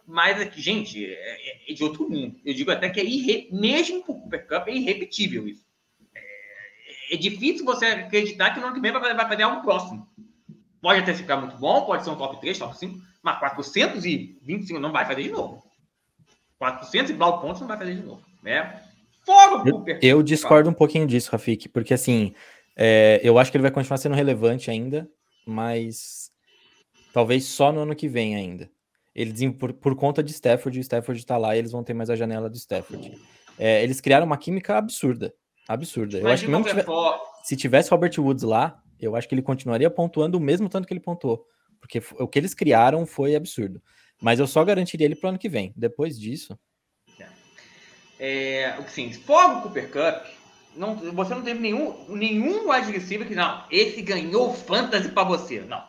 Mas, aqui, gente, é, é, de outro mundo. Eu digo até que é irre... mesmo para o Cooper Cup, é irrepetível isso. É, é, difícil você acreditar que no ano que vem vai fazer algo próximo. Pode até ficar muito bom, pode ser um top 3, top 5, mas 425 não vai fazer de novo. 400 e blau pontos não vai fazer de novo. Né? Fora o Cooper. Eu, eu discordo um pouquinho disso, Rafik, porque assim, é, eu acho que ele vai continuar sendo relevante ainda, mas talvez só no ano que vem ainda. Eles, por, por conta de Stafford, o Stafford está lá e eles vão ter mais a janela do Stafford. É, eles criaram uma química absurda. Absurda. Eu acho que mesmo tiver, se tivesse Robert Woods lá, eu acho que ele continuaria pontuando o mesmo tanto que ele pontuou. Porque o que eles criaram foi absurdo. Mas eu só garantiria ele para o ano que vem. Depois disso. É, sim, fora o Cooper Cup, não, você não teve nenhum, nenhum wide receiver que, não, esse ganhou fantasy para você. Não.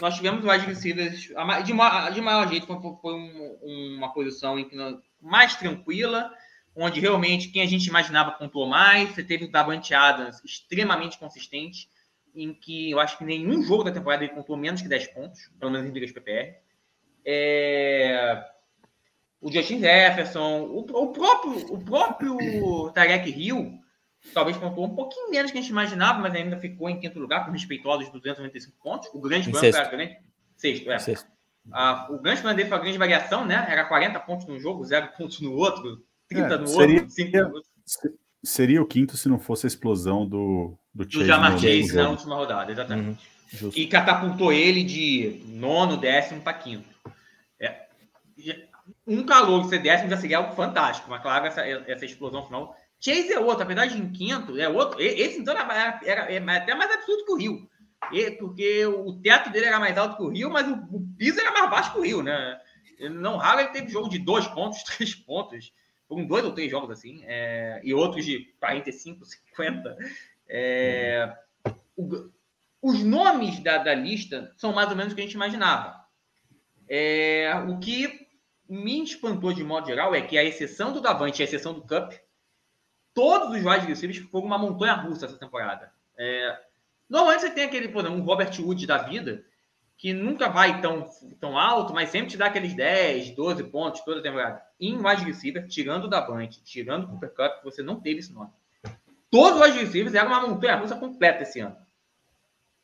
Nós tivemos wide receivers de, de maior jeito, foi, um, uma posição em que mais tranquila, onde realmente quem a gente imaginava pontuou mais. Você teve o Davante Adams extremamente consistente, em que eu acho que nenhum jogo da temporada ele pontuou menos que 10 pontos, pelo menos em ligas PPR. É... O Justin Jefferson, o, o próprio, o próprio Tarek Hill talvez pontuou um pouquinho menos que a gente imaginava, mas ainda ficou em quinto lugar, com respeitosos 295 pontos. O grande plano era grande. Sexto, é. Sexto. Ah, o grande plano dele foi a grande variação, né? Era 40 pontos num jogo, 0 pontos no outro, 30 é, no seria, outro, 5 no outro. Seria o quinto se não fosse a explosão do, do Chase. Do Jamar Chase na última rodada, exatamente. Uhum, e catapultou ele de nono, décimo para quinto. É, um calor de ser décimo já seria algo fantástico, mas claro, essa, essa explosão final Chase é outro, apesar de em quinto, é outro. Esse então era, era, era até mais absurdo que o Rio. Porque o teto dele era mais alto que o Rio, mas o, o piso era mais baixo que o Rio, né? Não raro ele teve jogo de dois pontos, três pontos. Foram dois ou três jogos assim, é, e outros de 45, 50. É, o, os nomes da, da, lista são mais ou menos o que a gente imaginava. É, o que me espantou de modo geral é que a exceção do Davante e a exceção do Cup, todos os wide receivers foram uma montanha russa essa temporada. É, normalmente você tem aquele, por exemplo, um Robert Wood da vida, que nunca vai tão, tão alto, mas sempre te dá aqueles 10, 12 pontos toda temporada. Em wide receiver, tirando da Bank, tirando o Cooper Cup, você não teve esse nome. Todos os wide receivers eram uma montanha russa completa esse ano.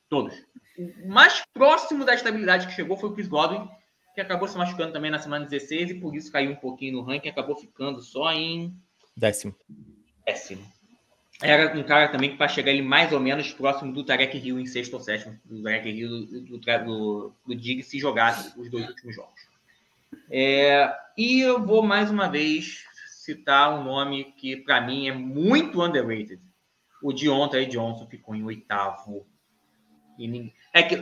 Todos. O mais próximo da estabilidade que chegou foi o Chris Godwin, que acabou se machucando também na semana 16 e por isso caiu um pouquinho no ranking, acabou ficando só em décimo péssimo. Era um cara também que para chegar ele mais ou menos próximo do Tarek Hill em sexto ou sétimo, do Tarek Hill do, do, do, Dig se jogasse os dois últimos jogos. É, e eu vou mais uma vez citar um nome que para mim é muito underrated. O Deontay Johnson ficou em oitavo. É, que,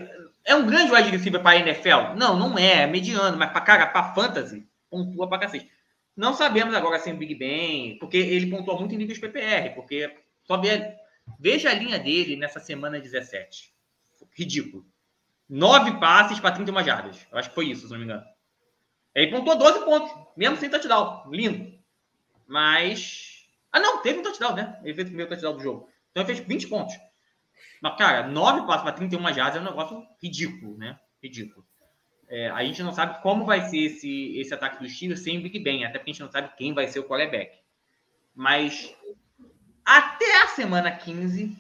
é um grande wide receiver para a NFL? Não, não é, é mediano, mas para cara, para fantasy, pontua para cacete. Não sabemos agora se o Big Ben, porque ele pontuou muito em níveis PPR, porque só vê, veja a linha dele nessa semana 17. Ridículo. Nove passes para 31 jardas. Eu acho que foi isso, se não me engano. Ele pontuou 12 pontos, mesmo sem touchdown. Lindo. Mas. Ah, não, teve um touchdown, né? Ele fez o primeiro touchdown do jogo. Então ele fez 20 pontos. Mas, cara, nove passes para 31 jardas é um negócio ridículo, né? Ridículo. É, a gente não sabe como vai ser esse, esse ataque dos Steelers sem o Big Ben, até porque a gente não sabe quem vai ser o quarterback. Mas até a semana 15,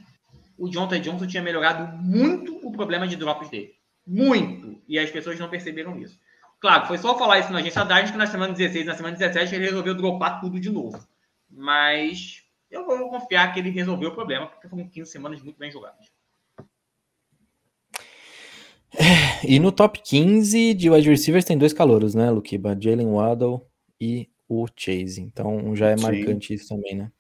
o Jonathan Johnson tinha melhorado muito o problema de drops dele. Muito! E as pessoas não perceberam isso. Claro, foi só falar isso na agência Dynasty que na semana 16 na semana 17 ele resolveu dropar tudo de novo. Mas eu vou confiar que ele resolveu o problema, porque foram 15 semanas muito bem jogadas. E no top 15 de wide receivers tem dois calouros, né, Lukiba? Jalen Waddle e o Chase. Então já é Sim. marcante isso também, né?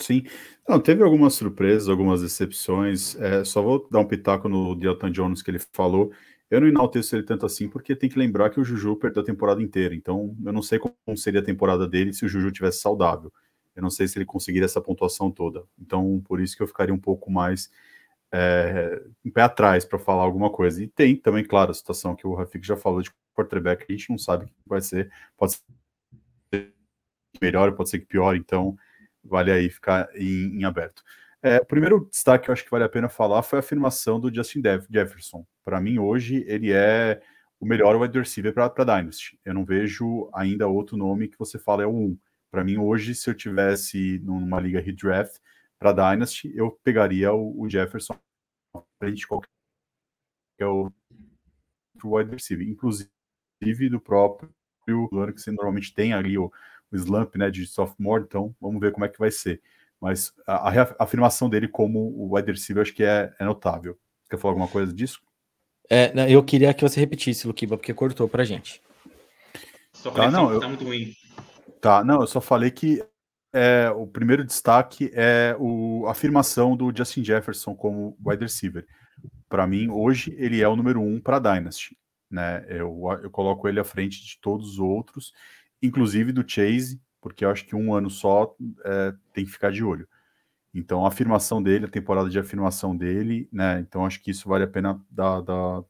Sim. Não, teve algumas surpresas, algumas decepções. É, só vou dar um pitaco no Delton Jones que ele falou. Eu não enalteço ele tanto assim, porque tem que lembrar que o Juju perdeu a temporada inteira. Então, eu não sei como seria a temporada dele se o Juju tivesse saudável. Eu não sei se ele conseguiria essa pontuação toda. Então, por isso que eu ficaria um pouco mais é, um pé atrás para falar alguma coisa. E tem também, claro, a situação que o Rafik já falou de quarterback, a gente não sabe o que vai ser, pode ser melhor, pode ser que pior, então vale aí ficar em, em aberto. É, o primeiro destaque que eu acho que vale a pena falar foi a afirmação do Justin Jefferson. Para mim, hoje, ele é o melhor wide receiver para Dynasty. Eu não vejo ainda outro nome que você fala é o 1. Para mim, hoje, se eu tivesse numa liga redraft para Dynasty, eu pegaria o, o Jefferson frente de qualquer que é o wide receiver, inclusive do próprio ano que você normalmente tem ali o, slump né, de sophomore, então vamos ver como é que vai ser. Mas a, a afirmação dele como o wide receiver acho que é, é notável. Quer falar alguma coisa disso? É, eu queria que você repetisse, Luquiba, porque cortou pra gente. Só tá, não, eu... tá muito ruim. Tá, não, eu só falei que é, o primeiro destaque é o, a afirmação do Justin Jefferson como wide receiver. Para mim, hoje, ele é o número um para Dynasty. Né? Eu, eu coloco ele à frente de todos os outros, inclusive do Chase, porque eu acho que um ano só é, tem que ficar de olho. Então, a afirmação dele, a temporada de afirmação dele, né? Então, acho que isso vale a pena dar, dar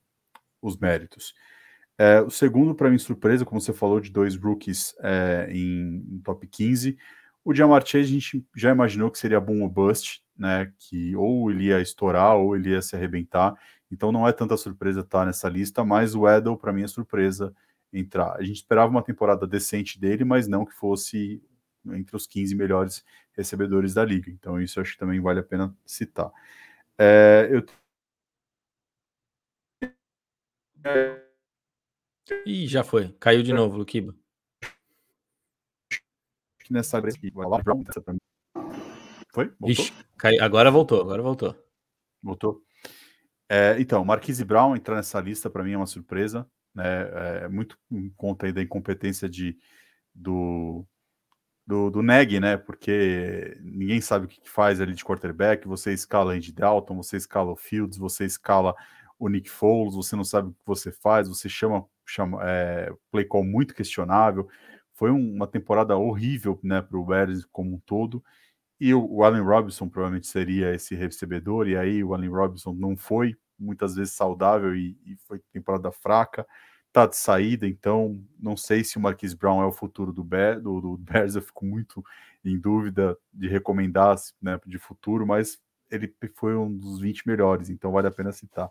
os méritos. É, o segundo, para mim, surpresa, como você falou, de dois rookies é, em, em, top 15. O Jamar Chase, a gente já imaginou que seria boom ou bust, né? Que ou ele ia estourar ou ele ia se arrebentar. Então, não é tanta surpresa estar tá nessa lista, mas o Edel, para mim, é surpresa entrar. A gente esperava uma temporada decente dele, mas não que fosse entre os 15 melhores recebedores da liga. Então, isso acho que também vale a pena citar. É, eu... Ih, já foi. Caiu de novo, Luquiba. Nessa Foi? Voltou? Ixi, cai... Agora voltou, agora voltou. Voltou. É, então, Marquise Brown entrar nessa lista para mim é uma surpresa né? É muito em conta aí da incompetência de, do, do, do Neg, né? Porque ninguém sabe o que, faz ali de quarterback. Você escala Andy Dalton, você escala o Fields, você escala o Nick Foles, você não sabe o que você faz, você chama, chama é, play call muito questionável. Foi um, uma temporada horrível né, para o Bears como um todo. E o Allen Robinson provavelmente seria esse recebedor, e aí o Allen Robinson não foi muitas vezes saudável e, e foi temporada fraca, tá de saída, então não sei se o Marquis Brown é o futuro do, Bear, do, do Bears, eu fico muito em dúvida de recomendar né, de futuro, mas ele foi um dos 20 melhores, então vale a pena citar.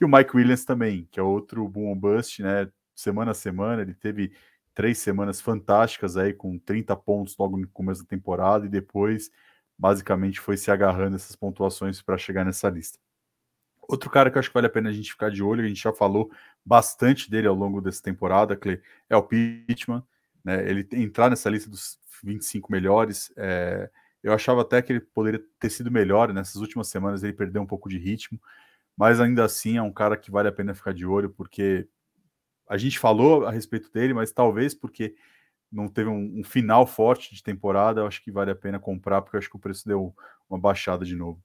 E o Mike Williams também, que é outro boom bust, né? Semana a semana, ele teve três semanas fantásticas aí, com 30 pontos logo no começo da temporada, e depois, basicamente, foi se agarrando essas pontuações para chegar nessa lista. Outro cara que eu acho que vale a pena a gente ficar de olho, a gente já falou bastante dele ao longo dessa temporada, Clay, é o Pittman. Né? Ele entrar nessa lista dos 25 melhores, é, eu achava até que ele poderia ter sido melhor nessas últimas semanas, ele perdeu um pouco de ritmo, mas ainda assim é um cara que vale a pena ficar de olho, porque a gente falou a respeito dele, mas talvez porque não teve um, um final forte de temporada, eu acho que vale a pena comprar, porque eu acho que o preço deu uma baixada de novo.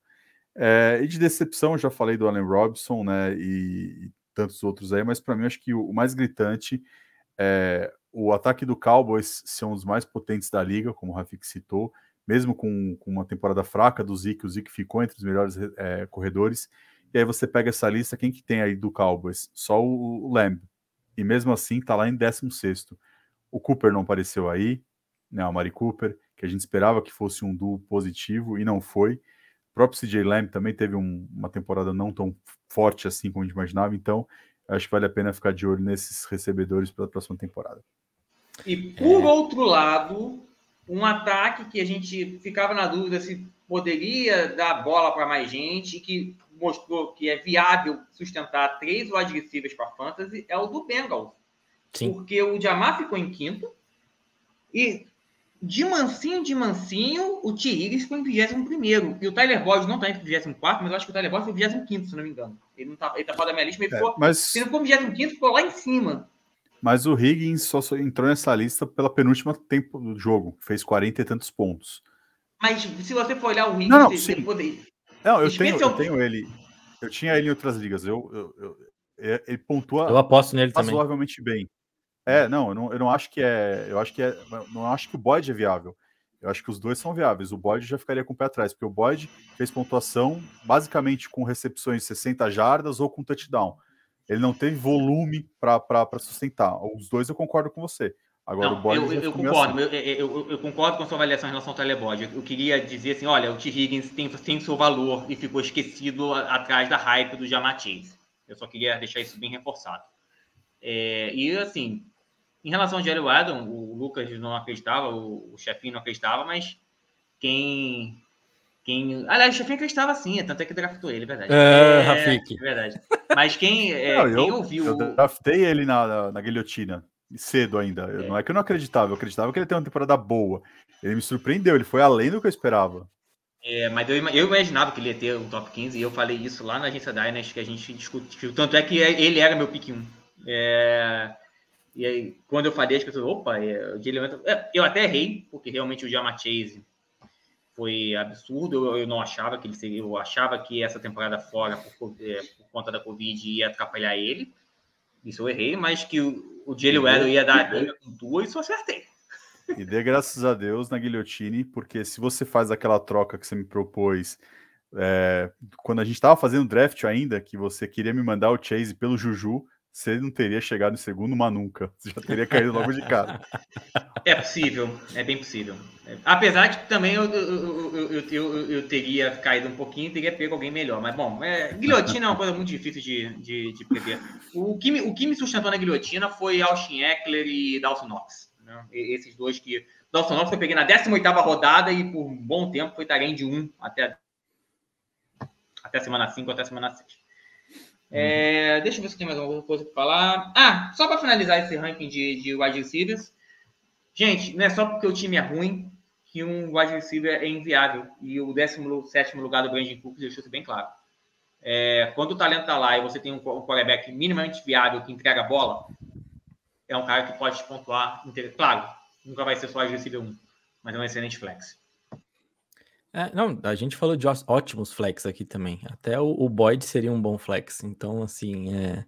É, e de decepção, já falei do Allen Robson, né, e, e tantos outros aí, mas para mim acho que o, o, mais gritante é o ataque do Cowboys ser um dos mais potentes da liga, como o Rafik citou, mesmo com, com uma temporada fraca do Zeke, o Zeke ficou entre os melhores é, corredores, e aí você pega essa lista, quem que tem aí do Cowboys? Só o, o Lamb, e mesmo assim tá lá em 16 O Cooper não apareceu aí, né, a Mari Cooper, que a gente esperava que fosse um duo positivo, e não foi, o próprio CJ Lamb também teve um, uma temporada não tão forte assim como a gente imaginava, então acho que vale a pena ficar de olho nesses recebedores para a próxima temporada. E por é... outro lado, um ataque que a gente ficava na dúvida se poderia dar bola para mais gente e que mostrou que é viável sustentar três wide receivers para fantasy é o do Bengals. Sim. Porque o Jamar ficou em quinto e de mansinho, de mansinho, o Tigres foi em 21 E o Tyler Boyd não está em 24, mas eu acho que o Tyler Boyd foi em 25, se não me engano. Ele, não tá, ele tá fora da minha lista, mas ele é, ficou. Mas... Se não ficou em 25, ficou lá em cima. Mas o Higgins só entrou nessa lista pela penúltima tempo do jogo, fez 40 e tantos pontos. Mas se você for olhar o Higgins, não, não, sim. Poder... Não, eu tenho, eu tenho ele. Eu tinha ele em outras ligas. Eu, eu, eu ele pontua eu aposto nele razoavelmente também. bem. É, não, eu não, eu não acho que é. Eu acho que é. Não acho que o Boyd é viável. Eu acho que os dois são viáveis. O Boyd já ficaria com o pé atrás, porque o Boyd fez pontuação basicamente com recepções de 60 jardas ou com touchdown. Ele não teve volume para sustentar. Os dois eu concordo com você. Agora Não, o Boyd eu, eu, concordo, assim. eu, eu, eu, concordo com a sua avaliação em relação ao Telebod. Eu queria dizer assim, olha, o T. Higgins tem, tem seu valor e ficou esquecido atrás da hype do Jamatiz. Eu só queria deixar isso bem reforçado. É, e assim, em relação ao Jerry Waddle, o Lucas não acreditava, o, o chefinho não acreditava, mas quem quem. Aliás, o chefinho acreditava sim, tanto é que draftou ele, é verdade. É, é Rafik. É verdade. Mas quem, é, não, quem eu, ouviu. Eu draftei ele na, na, na guilhotina cedo ainda. É. Não é que eu não acreditava, eu acreditava que ele tem uma temporada boa. Ele me surpreendeu, ele foi além do que eu esperava. É, mas eu, eu, imaginava que ele ia ter um top 15 e eu falei isso lá na agência Dynasty que a gente discutiu. Tanto é que ele era meu pick 1. É, e aí, quando eu falei, as pessoas, opa, é, o Jalen é, Eu até errei, porque realmente o Jama Chase foi absurdo. Eu, eu, não achava que ele seria. Eu achava que essa temporada fora, por, é, por conta da Covid, ia atrapalhar ele. Isso eu errei, mas que o, o Jalen ia dar briga com duas, isso eu acertei. E dê graças a Deus na guilhotine, porque se você faz aquela troca que você me propôs é, quando a gente estava fazendo draft ainda, que você queria me mandar o Chase pelo Juju, você não teria chegado em segundo, mas nunca. Você já teria caído logo de cara. É possível, é bem possível. Apesar de que também eu, eu, eu, eu, teria caído um pouquinho teria pego alguém melhor. Mas, bom, é, guilhotina é uma coisa muito difícil de, de, de prever. O que, me, o que me sustentou na guilhotina foi Austin Eckler e Dawson Knox. Né? Esses dois que. Dawson Knox eu peguei na 18 rodada e por um bom tempo foi Tarém de 1 até, até semana 5 até semana 6. É, deixa eu ver se tem mais alguma coisa para falar. Ah, só para finalizar esse ranking de, de wide receivers. Gente, não é só porque o time é ruim que um wide receiver é inviável. E o 17 lugar do Brandon Cooks deixou isso bem claro. É, quando o talento está lá e você tem um quarterback minimamente viável que entrega a bola, é um cara que pode pontuar. Claro, nunca vai ser só wide receiver 1, mas é um excelente flex. É, não, a gente falou de ótimos flex aqui também. Até o, o Boyd seria um bom flex. Então, assim, é,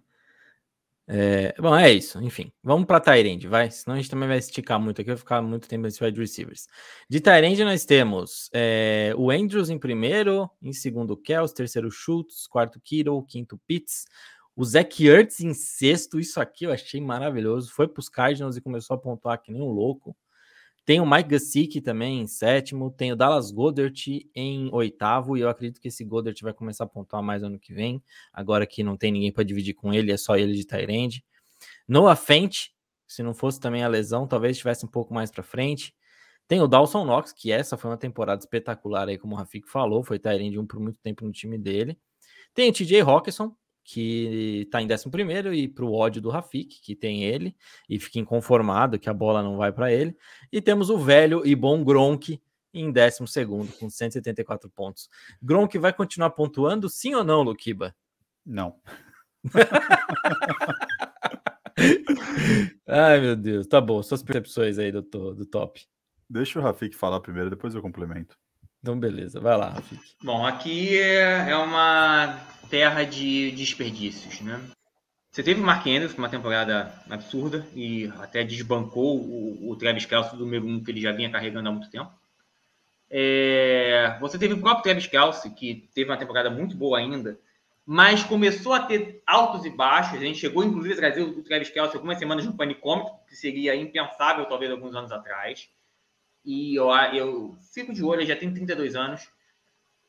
é... Bom, é isso. Enfim, vamos para Tyrande, vai. Senão a gente também vai esticar muito aqui, vai ficar muito tempo nesse wide receivers. De Tyrande nós temos é, o Andrews em primeiro, em segundo Kels, terceiro Schultz, quarto Kittle, quinto Pitts. O Zach Ertz em sexto, isso aqui eu achei maravilhoso. Foi para os Cardinals e começou a pontuar que nem um louco. Tem o Mike Gesicki também em sétimo, tem o Dallas Goddard em oitavo, e eu acredito que esse Goddard vai começar a pontuar mais ano que vem, agora que não tem ninguém para dividir com ele, é só ele de Tyrande. Noah Fent, se não fosse também a lesão, talvez estivesse um pouco mais para frente. Tem o Dawson Knox, que essa foi uma temporada espetacular aí, como o Rafik falou, foi Tyrande um por muito tempo no time dele. Tem o TJ Hawkinson, que está em 11 e para o ódio do Rafik, que tem ele, e fica inconformado que a bola não vai para ele. E temos o velho e bom Gronk em 12 com 174 pontos. Gronk vai continuar pontuando, sim ou não, Luquiba? Não. Ai, meu Deus. Tá bom, suas percepções aí do, do top. Deixa o Rafik falar primeiro, depois eu complemento. Então, beleza, vai lá, Rafik. Bom, aqui é, é uma terra de desperdícios, né? Você teve o Mark Andrews, uma temporada absurda, e até desbancou o, o Travis Kelce do número 1 que ele já vinha carregando há muito tempo. É, você teve o próprio Travis Kelce, que teve uma temporada muito boa ainda, mas começou a ter altos e baixos. A gente chegou, inclusive, a trazer o Travis Kelce algumas semanas no Panicômico, que seria impensável, talvez, alguns anos atrás. E eu, eu fico de olho, já tem 32 anos.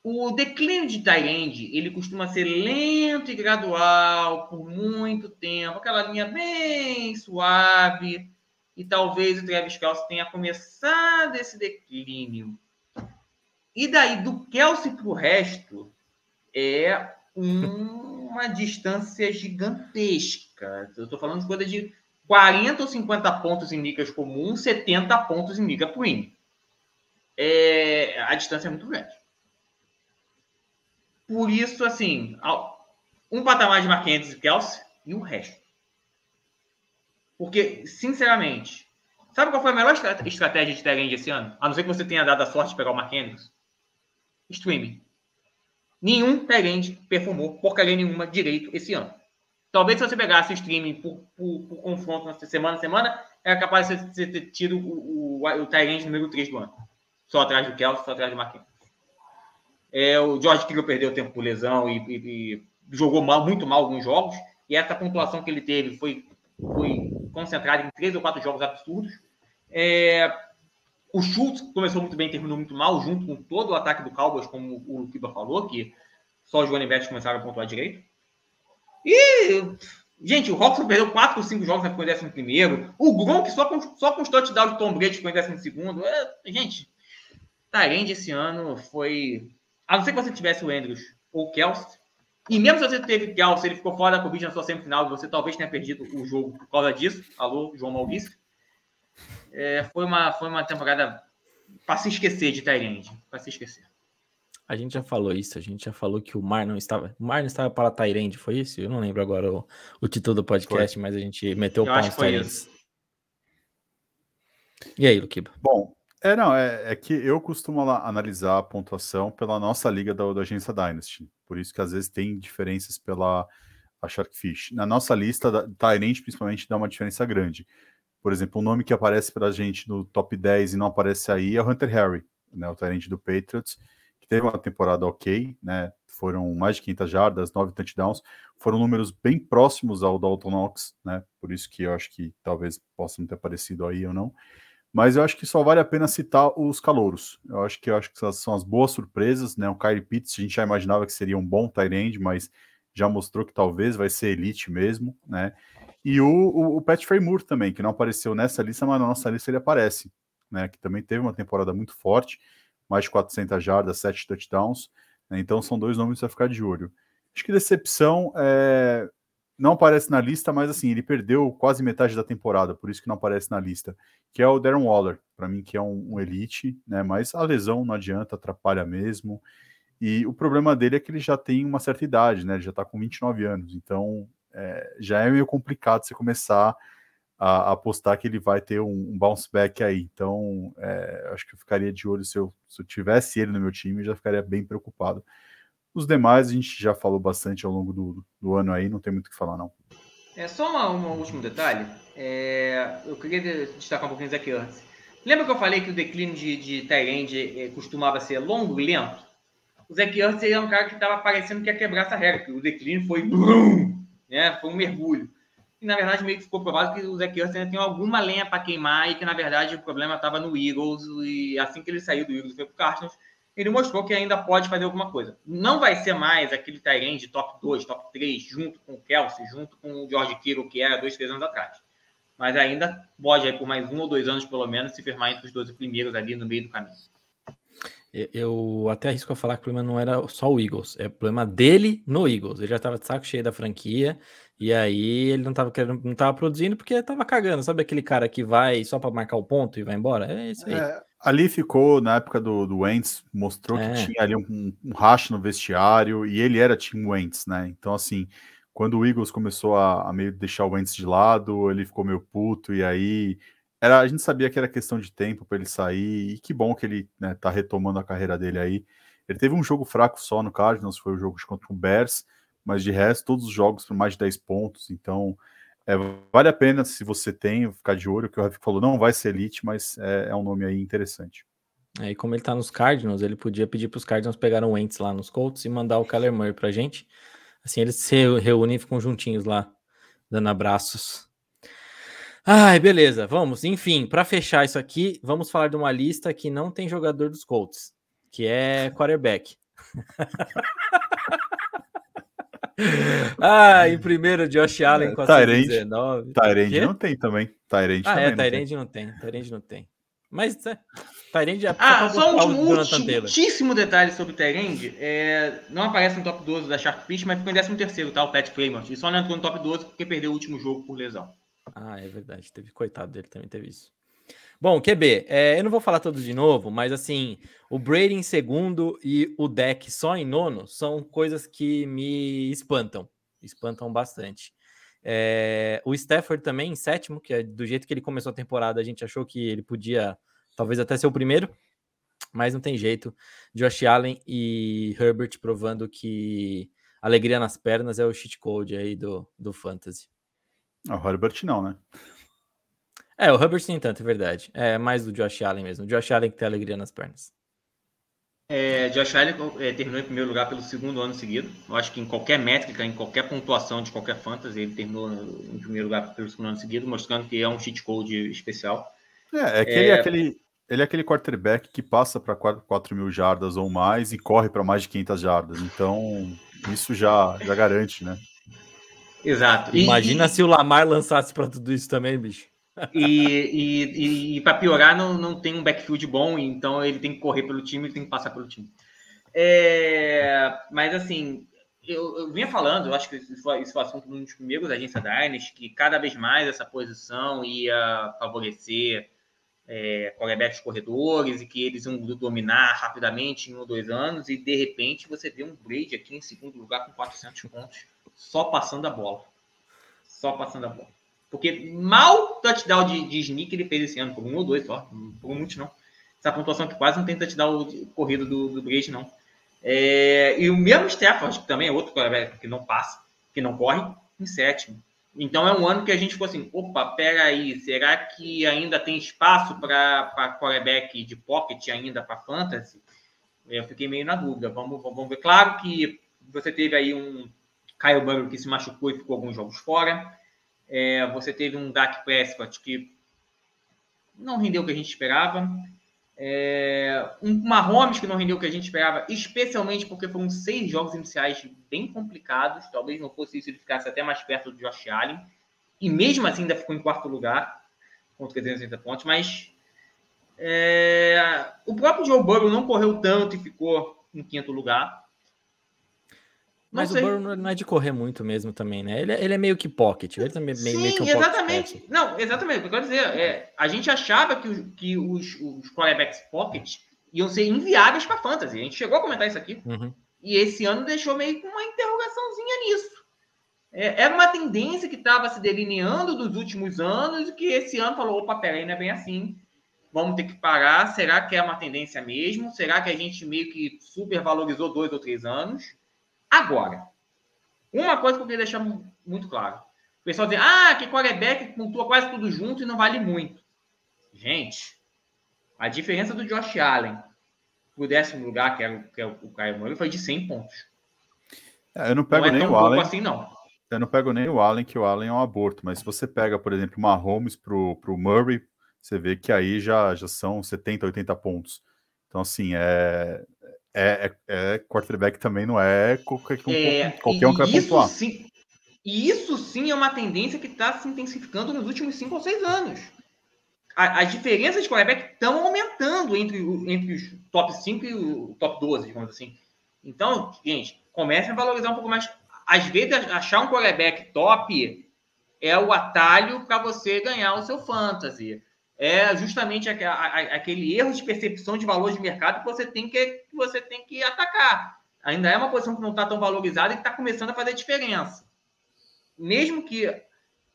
O declínio de Tyrande, ele costuma ser lento e gradual por muito tempo, aquela linha bem suave, e talvez o Travis Kelsey tenha começado esse declínio. E daí, do Kelsey para o resto, é um, uma distância gigantesca. Eu estou falando de coisa de 40 ou 50 pontos em ligas comuns, 70 pontos em liga Twin. É, a distância é muito grande. Por isso, assim, um patamar de Marquinhos e Kelsey e o resto. Porque, sinceramente, sabe qual foi a melhor estratégia de Tyrande esse ano? A não ser que você tenha dado a sorte de pegar o Marquinhos. Streaming. Nenhum Tyrande performou porcaria nenhuma direito esse ano. Talvez se você pegasse o streaming por, por, por confronto semana a semana, é capaz de você ter tido o, o, o Tyrande número 3 do ano. Só atrás do Kelsey, só atrás do Marquinhos. É, o George Kittle perdeu tempo por lesão e, e, e, jogou mal, muito mal alguns jogos. E essa pontuação que ele teve foi, foi concentrada em três ou quatro jogos absurdos. É, o Schultz começou muito bem, terminou muito mal, junto com todo o ataque do Cowboys, como o Luquiba falou, que só os running backs começaram a pontuar direito. E, gente, o Robson perdeu 4 ou 5 jogos na ficou em décimo primeiro. O Gronk só com, só com os touchdowns de Tom Brady ficou em segundo. É, gente, Tyrande esse ano foi... A não ser que você tivesse o Andrews ou o Kelsey, e mesmo se você teve Kelsey, ele ficou fora da Covid na sua semifinal, você talvez tenha perdido o jogo por causa disso. Alô, João Maurício. É, foi, uma, foi uma temporada para se esquecer de Tyrande, para se esquecer. A gente já falou isso, a gente já falou que o Mar não estava. O Mar não estava para Tyrande, foi isso? Eu não lembro agora o, o título do podcast, foi. mas a gente meteu o pau nos. E aí, Luquiba? Bom, é, não, é, é, que eu costumo analisar a pontuação pela nossa liga da, da agência Dynasty. Por isso que às vezes tem diferenças pela a Sharkfish. Na nossa lista, Tyrant principalmente dá uma diferença grande. Por exemplo, um nome que aparece para a gente no top 10 e não aparece aí é o Hunter Harry, né, o Tyrant do Patriots, que teve uma temporada ok, né? Foram mais de 500 jardas, 9 touchdowns, foram números bem próximos ao Dalton Knox, né? Por isso que eu acho que talvez possa não ter aparecido aí ou não. Mas eu acho que só vale a pena citar os calouros. Eu acho que eu acho que são as boas surpresas, né? O Kyrie Pitts, a gente já imaginava que seria um bom tight end, mas já mostrou que talvez vai ser elite mesmo, né? E o, o, o Pat Fremur também, que não apareceu nessa lista, mas na nossa lista ele aparece, né? Que também teve uma temporada muito forte, mais de 400 jardas, 7 touchdowns. Né? Então são dois nomes para ficar de olho. Acho que decepção é... não aparece na lista, mas assim, ele perdeu quase metade da temporada, por isso que não aparece na lista, que é o Darren Waller, para mim que é um, um elite, né? Mas a lesão não adianta, atrapalha mesmo. E o problema dele é que ele já tem uma certa idade, né? Ele já está com 29 anos, então é, já é meio complicado você começar a, apostar que ele vai ter um, um bounce back aí. Então, é, acho que eu ficaria de olho se eu, se eu tivesse ele no meu time, já ficaria bem preocupado. Os demais a gente já falou bastante ao longo do, do ano aí, não tem muito o que falar, não. É só uma, um último detalhe. É, eu queria destacar um pouquinho isso aqui antes. Lembra que eu falei que o declínio de, de Tyrande é, costumava ser longo e lento? O Zach Ertz é um cara que estava parecendo que ia quebrar essa regra, o declínio foi né? Foi um mergulho. E na verdade meio que ficou provado que o Zach Ertz ainda tem alguma lenha para queimar e que na verdade o problema estava no Eagles e assim que ele saiu do Eagles e foi para o Cardinals, ele mostrou que ainda pode fazer alguma coisa. Não vai ser mais aquele Tyrande de top 2, top 3, junto com o Kelsey, junto com o George Kittle, que era dois, três anos atrás. Mas ainda pode, aí, por mais um ou dois anos, pelo menos, se firmar entre os 12 primeiros ali no meio do caminho. Eu até arrisco a falar que o problema não era só o Eagles, é o problema dele no Eagles. Ele já estava de saco cheio da franquia e aí ele não estava querendo, não tava produzindo porque estava cagando. Sabe aquele cara que vai só para marcar o ponto e vai embora? É isso aí. É, ali ficou na época do, do Wentz, mostrou é. que tinha ali um, um racha no vestiário e ele era Tim Wentz, né? Então, assim, quando o Eagles começou a, a meio deixar o Wentz de lado, ele ficou meio puto e aí era, a gente sabia que era questão de tempo para ele sair, e que bom que ele né, tá retomando a carreira dele aí. Ele teve um jogo fraco só no Cardinals, foi o jogo contra o Bears, mas de resto, todos os jogos por mais de 10 pontos, então é, vale a pena se você tem, ficar de olho, que o Rafa falou, não vai ser elite, mas é, é um nome aí interessante. É, e como ele tá nos Cardinals, ele podia pedir para os Cardinals pegarem o Wentz lá nos Colts e mandar o Kyler Murray pra gente. Assim eles se reúnem e ficam juntinhos lá, dando abraços. Ai, beleza, vamos. Enfim, para fechar isso aqui, vamos falar de uma lista que não tem jogador dos Colts, que é quarterback. ah, em primeiro, Josh Allen com a Tyrande, 19. Tyrande não tem também. Tyrande ah, é, Tyrande não tem. Tyrande não tem. Mas é, Tyrande é Ah, só um último detalhe sobre o Tyrande. É, não aparece no top 12 da Shark mas ficou em 13 terceiro, tá? O Pat Fremont. E só não entrou no top 12 porque perdeu o último jogo por lesão. Ah, é verdade. Teve coitado dele também teve isso. Bom, QB, é, eu não vou falar todos de novo, mas assim, o Brady em segundo e o deck só em nono são coisas que me espantam, espantam bastante. É, o Stafford também em sétimo, que é do jeito que ele começou a temporada, a gente achou que ele podia talvez até ser o primeiro, mas não tem jeito. Josh Allen e Herbert provando que alegria nas pernas é o cheat code aí do, do Fantasy. O Herbert não, né? É, o Herbert nem tanto, é verdade. É mais do Josh Allen mesmo. O Josh Allen que tem alegria nas pernas. É, Josh Allen é, terminou em primeiro lugar pelo segundo ano seguido. Eu acho que em qualquer métrica, em qualquer pontuação de qualquer fantasy, ele terminou em primeiro lugar pelo segundo ano seguido, mostrando que é um cheat code especial. É, é que ele é aquele, ele é aquele quarterback que passa para 4, 4 mil jardas ou mais e corre para mais de 500 jardas. Então, isso já, já garante, né? Exato. Imagina e, se o Lamar lançasse para tudo isso também, bicho. E, e, e, para piorar, não, não tem um backfield bom, então ele tem que correr pelo time, ele tem que passar pelo time. É, mas assim, eu, eu, vinha falando, eu acho que isso foi, isso foi assunto um dos primeiros da agência Dynasty, que cada vez mais essa posição ia favorecer é, quarterbacks corredores e que eles iam dominar rapidamente em um ou dois anos, e de repente você vê um Brady aqui em segundo lugar com 400 pontos, só passando a bola. Só passando a bola. Porque mal touchdown de, de sneak ele fez esse ano, por um ou dois só, por muitos não. Essa pontuação que quase não tem touchdown corrido do, do Brady, não. É, e o mesmo Stafford, que também é outro que não passa, que não corre, em sétimo. Então é um ano que a gente ficou assim, opa, pera aí, será que ainda tem espaço para quarterback de pocket ainda para fantasy? Eu fiquei meio na dúvida. Vamos, vamos ver. Claro que você teve aí um Kyle Burrow que se machucou e ficou alguns jogos fora. É, você teve um Dak Prescott que não rendeu o que a gente esperava. É, um Mahomes que não rendeu o que a gente esperava, especialmente porque foram seis jogos iniciais bem complicados. Talvez não fosse isso, ele ficasse até mais perto do Josh Allen. E mesmo assim ainda ficou em quarto lugar, com 360 pontos. Mas é, o próprio Joe Burrow não correu tanto e ficou em quinto lugar. Mas o Burrow não é de correr muito mesmo também, né? Ele, é, ele é meio que pocket. Ele também é meio, Sim, meio que um exatamente. Não, exatamente. O que eu quero dizer é, a gente achava que, os, que os, os quarterbacks pocket iam ser inviáveis para fantasy. A gente chegou a comentar isso aqui. Uhum. E esse ano deixou meio com uma interrogaçãozinha nisso. É, era uma tendência que estava se delineando dos últimos anos e que esse ano falou, opa, peraí, não é bem assim. Vamos ter que parar. Será que é uma tendência mesmo? Será que a gente meio que supervalorizou dois ou três anos? Agora, uma coisa que eu queria deixar muito claro. O pessoal diz, ah, que quarterback pontua quase tudo junto e não vale muito. Gente, a diferença do Josh Allen pro décimo lugar, que é o, que é o Caio Murray, foi de 100 pontos. É, eu não pego não é nem o Allen. Assim, não. Eu não pego nem o Allen, que o Allen é um aborto, mas se você pega, por exemplo, uma Holmes pro, pro Murray, você vê que aí já, já são 70, 80 pontos. Então, assim, é, é, é, é quarterback também não é qualquer, é, qualquer um que vai pontuar. Sim, e isso sim é uma tendência que está se intensificando nos últimos cinco ou seis anos. A, as diferenças de quarterback estão aumentando entre, entre os top 5 e o top 12, digamos assim. Então, gente, comecem a valorizar um pouco mais. Às vezes, achar um quarterback top é o atalho para você ganhar o seu fantasy é justamente aquele erro de percepção de valor de mercado que você tem que, que você tem que atacar. Ainda é uma posição que não está tão valorizada e que está começando a fazer diferença. Mesmo que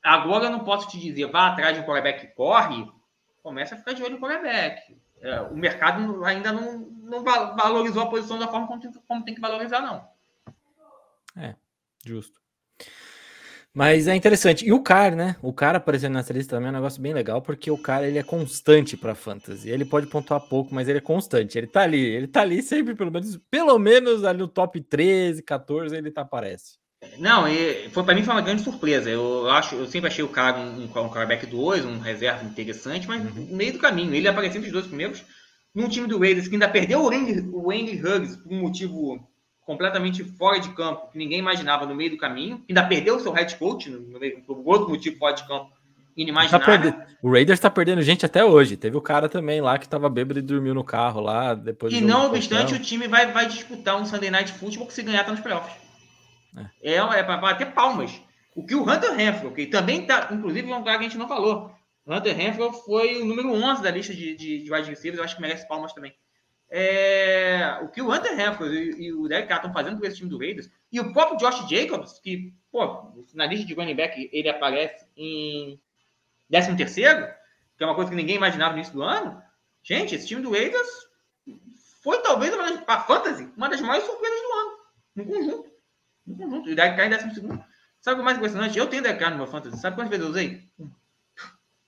agora eu não posso te dizer, vá atrás de um quarterback corre, começa a ficar de olho no quarterback. É, o mercado ainda não, não valorizou a posição da forma como tem, como tem que valorizar, não. É, justo. Mas é interessante. E o cara, né? O cara aparecendo nessa lista também é um negócio bem legal, porque o cara ele é constante para fantasy. Ele pode pontuar pouco, mas ele é constante. Ele tá ali, ele tá ali sempre, pelo menos, pelo menos ali no top 13, 14, ele tá, aparece. Não, foi para mim foi uma grande surpresa. Eu acho, eu sempre achei o cara um, um quarterback 2, um reserva interessante, mas uhum. no meio do caminho, ele apareceu entre os dois primeiros, num time do Raiders que ainda perdeu o Andy, o Andy Huggs por um motivo completamente fora de campo, que ninguém imaginava no meio do caminho. Ainda perdeu o seu head coach, no meio, por outro motivo fora de campo, inimaginável. Tá o Raiders está perdendo gente até hoje. Teve o cara também lá que estava bêbado e dormiu no carro lá. depois. E não obstante, o time vai, vai disputar um Sunday Night Football que se ganhar tá nos playoffs. É, é, é para bater palmas. O que o Hunter Renfro, que também tá, inclusive, é um cara que a gente não falou. O Hunter Renfro foi o número 11 da lista de, de, de wide receivers, eu acho que merece palmas também. É, o que o Hunter Henford e, e, o Derek Carr estão fazendo com esse time do Raiders, e o próprio Josh Jacobs, que, pô, na lista de running back ele aparece em 13 terceiro, que é uma coisa que ninguém imaginava no início do ano. Gente, esse time do Raiders foi talvez uma das, a fantasy, uma das maiores surpresas do ano, no conjunto. No conjunto. E o Derek Carr em 12 segundo. Sabe o mais impressionante? Eu tenho Derek Carr no meu fantasy. Sabe quantas vezes eu usei?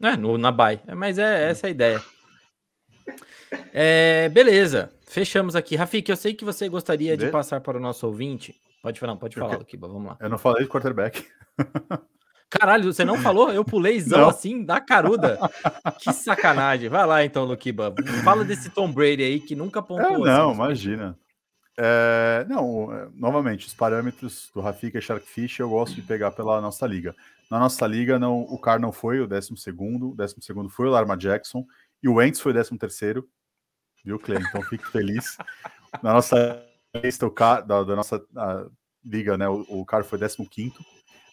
É, no, na buy. Mas é essa a ideia. É, beleza. Fechamos aqui. Rafik, eu sei que você gostaria de Vê? passar para o nosso ouvinte. Pode falar, pode falar, Luquiba, vamos lá. Eu não falei de quarterback. Caralho, você não falou? Eu pulei zão assim, da caruda. Que sacanagem. Vai lá então, Luquiba. Fala desse Tom Brady aí que nunca É, pontuou. não, assim. imagina. É, não, é, novamente, os parâmetros do Rafika e Sharkfish eu gosto de pegar pela nossa liga. Na nossa liga, não, o Carr não foi o 12 o 12 foi o Larma Jackson, e o Wentz foi o 13 viu, Clay? Então fique feliz. Na nossa lista, o Carr, da, da nossa liga, né, o, o Carr foi 15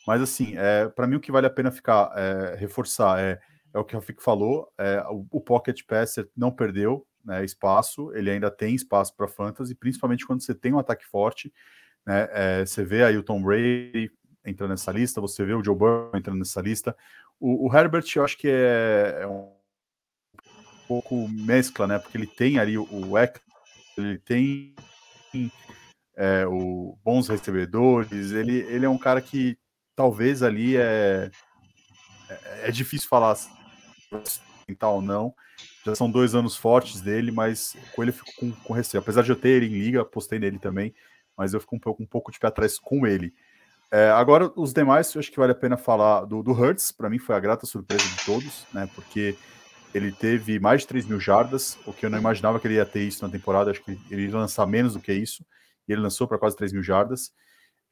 mas assim, é, para mim o que vale a pena ficar, é, reforçar é, é o que o Rafik falou, é, o, o Pocket Passer não perdeu, né, espaço, ele ainda tem espaço para fantasy, principalmente quando você tem um ataque forte, né, é, você vê aí o Tom Brady entrando nessa lista, você vê o Joe Burrow entrando nessa lista, o, o Herbert eu acho que é, é um pouco mescla, né, porque ele tem ali o, o ele tem é, o bons recebedores, ele, ele é um cara que talvez ali é, é, é difícil falar se tentar ou não, já são dois anos fortes dele, mas com ele eu fico com, com receio. Apesar de eu ter ele em liga, postei nele também, mas eu fico um pouco, um pouco de pé atrás com ele. É, agora, os demais, eu acho que vale a pena falar do, do Hertz, para mim foi a grata surpresa de todos, né? Porque ele teve mais de 3 mil jardas, o que eu não imaginava que ele ia ter isso na temporada, acho que ele ia lançar menos do que isso, e ele lançou para quase 3 mil jardas.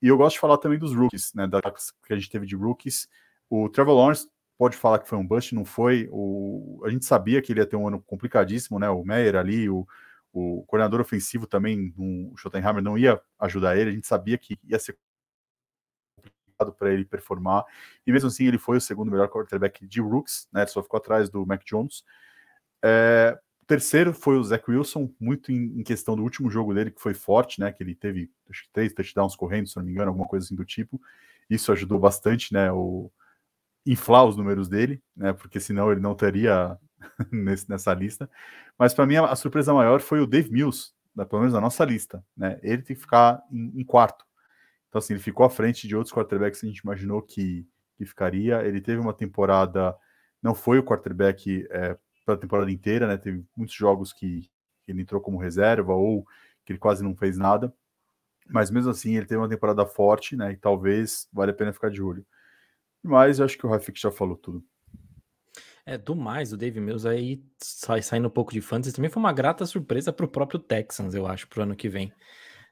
E eu gosto de falar também dos rookies, né? Da que a gente teve de rookies. O Trevor Lawrence pode falar que foi um bust, não foi. O, a gente sabia que ele ia ter um ano complicadíssimo, né? O Meyer ali, o, o coordenador ofensivo também, um, o Schottenheimer não ia ajudar ele, a gente sabia que ia ser para ele performar, e mesmo assim ele foi o segundo melhor quarterback de rooks, né? Só ficou atrás do Mac Jones. É, o terceiro foi o Zach Wilson, muito em, em, questão do último jogo dele, que foi forte, né? Que ele teve acho que três touchdowns correndo, se não me engano, alguma coisa assim do tipo. Isso ajudou bastante, né? O, inflar os números dele, né? Porque senão ele não teria nesse, nessa lista. Mas para mim a, a, surpresa maior foi o Dave Mills, né, pelo menos na nossa lista, né? Ele tem que ficar em, em, quarto. Então assim, ele ficou à frente de outros quarterbacks que a gente imaginou que, que ficaria. Ele teve uma temporada, não foi o quarterback é, pela temporada inteira, né? Teve muitos jogos que ele entrou como reserva ou que ele quase não fez nada. Mas mesmo assim, ele teve uma temporada forte, né? E talvez vale a pena ficar de olho. Mas eu acho que o Rafik já falou tudo. É, do mais, o Dave Mills aí sai, saindo um pouco de fantasy também foi uma grata surpresa para o próprio Texans, eu acho, para o ano que vem.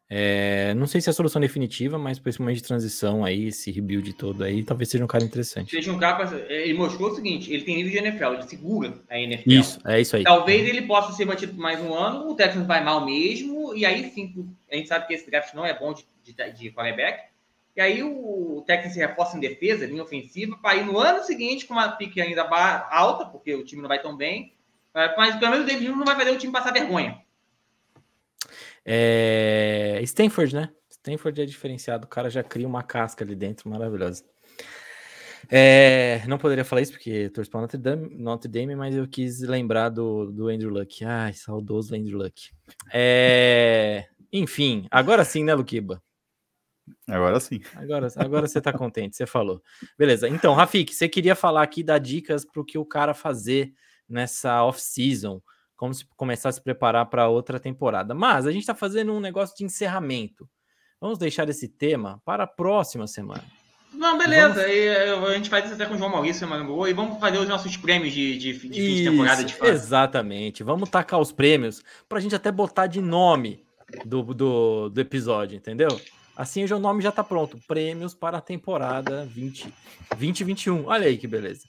É, não sei se é a solução definitiva, mas principalmente de transição aí, esse rebuild todo aí, talvez seja um cara interessante. Seja um cara, pra- ele mostrou o seguinte, ele tem nível de NFL, ele segura a NFL. Isso, é isso aí. Talvez ele possa ser mantido por mais um ano, o Texans vai mal mesmo, e aí sim, a gente sabe que esse draft não é bom de, de, de quarterback, e aí o Texans se reforça em defesa, linha ofensiva, para ir no ano seguinte com uma pique ainda alta, porque o time não vai tão bem, mas pelo menos o David não vai fazer o time passar vergonha. É... Stanford, né? Stanford é diferenciado, o cara já cria uma casca ali dentro, maravilhosa. É, não poderia falar isso porque torço para Notre Dame, Notre Dame, mas eu quis lembrar do, do Andrew Luck. Ai, saudoso Andrew Luck. É, enfim, agora sim, né, Luquiba? Agora sim. Agora, agora você tá contente, você falou. Beleza. Então, Rafik, você queria falar aqui dar dicas para o que o cara fazer nessa off-season, como se começar a se preparar para outra temporada. Mas a gente está fazendo um negócio de encerramento. Vamos deixar esse tema para a próxima semana. Não, beleza, e, eh, a gente faz isso até com o João Maurício, e vamos fazer os nossos prêmios de, de, de fim de temporada de fase. exatamente. Vamos tacar os prêmios para a gente até botar de nome do, do, do episódio, entendeu? Assim o nome já tá pronto. Prêmios para a temporada 20, 2021. Olha aí que beleza.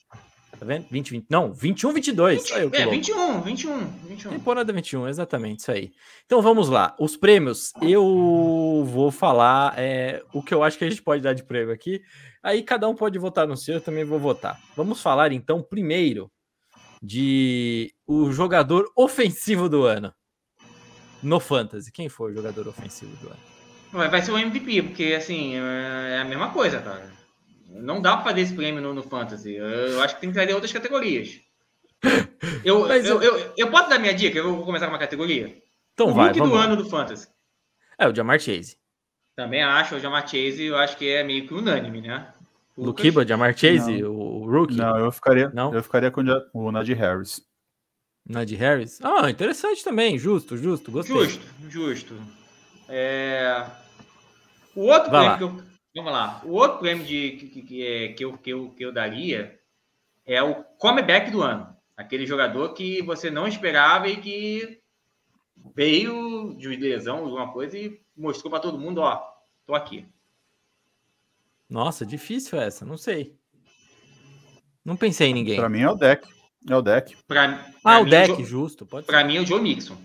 Tá vendo? 20, 20, não, 21, 22. Olha eu que É, louco. 21, 21, 21. Temporada 21, exatamente, isso aí. Então vamos lá. Os prêmios, eu vou falar é, o que eu acho que a gente pode dar de prêmio aqui. Aí cada um pode votar no seu, eu também vou votar. Vamos falar então primeiro de o jogador ofensivo do ano no Fantasy. Quem foi o jogador ofensivo do ano? Vai vai ser o MVP, porque assim, é a mesma coisa, cara. Não dá pra fazer esse prêmio no, no Fantasy. Eu acho que tem que trazer outras categorias. Eu, eu, eu, eu posso dar minha dica? Eu vou começar com uma categoria. Então o vai, Hulk do lá. ano do Fantasy. É o Jamar Chase. Também acho, o Jamar Chase, eu acho que é meio que unânime, né? Luquiba, Jamar Chase, o, o Rookie. Não, eu ficaria, Não? eu ficaria com o Najee Harris. Najee Harris? Ah, interessante também. Justo, justo. Gostei. Justo, justo. É... O outro prêmio que eu... Vamos lá. O outro prêmio de, que, que, que, é- que eu, que, eu, que eu daria é o comeback do ano. Aquele jogador que você não esperava e que veio de lesão, alguma coisa, e mostrou para todo mundo, ó, tô aqui. Nossa, difícil essa. Não sei. Não pensei em ninguém. Pra mim é o deck. É o deck. Pra, Ah, pra o mim, deck, Jo- justo. Pra mim é o Joe Mixon.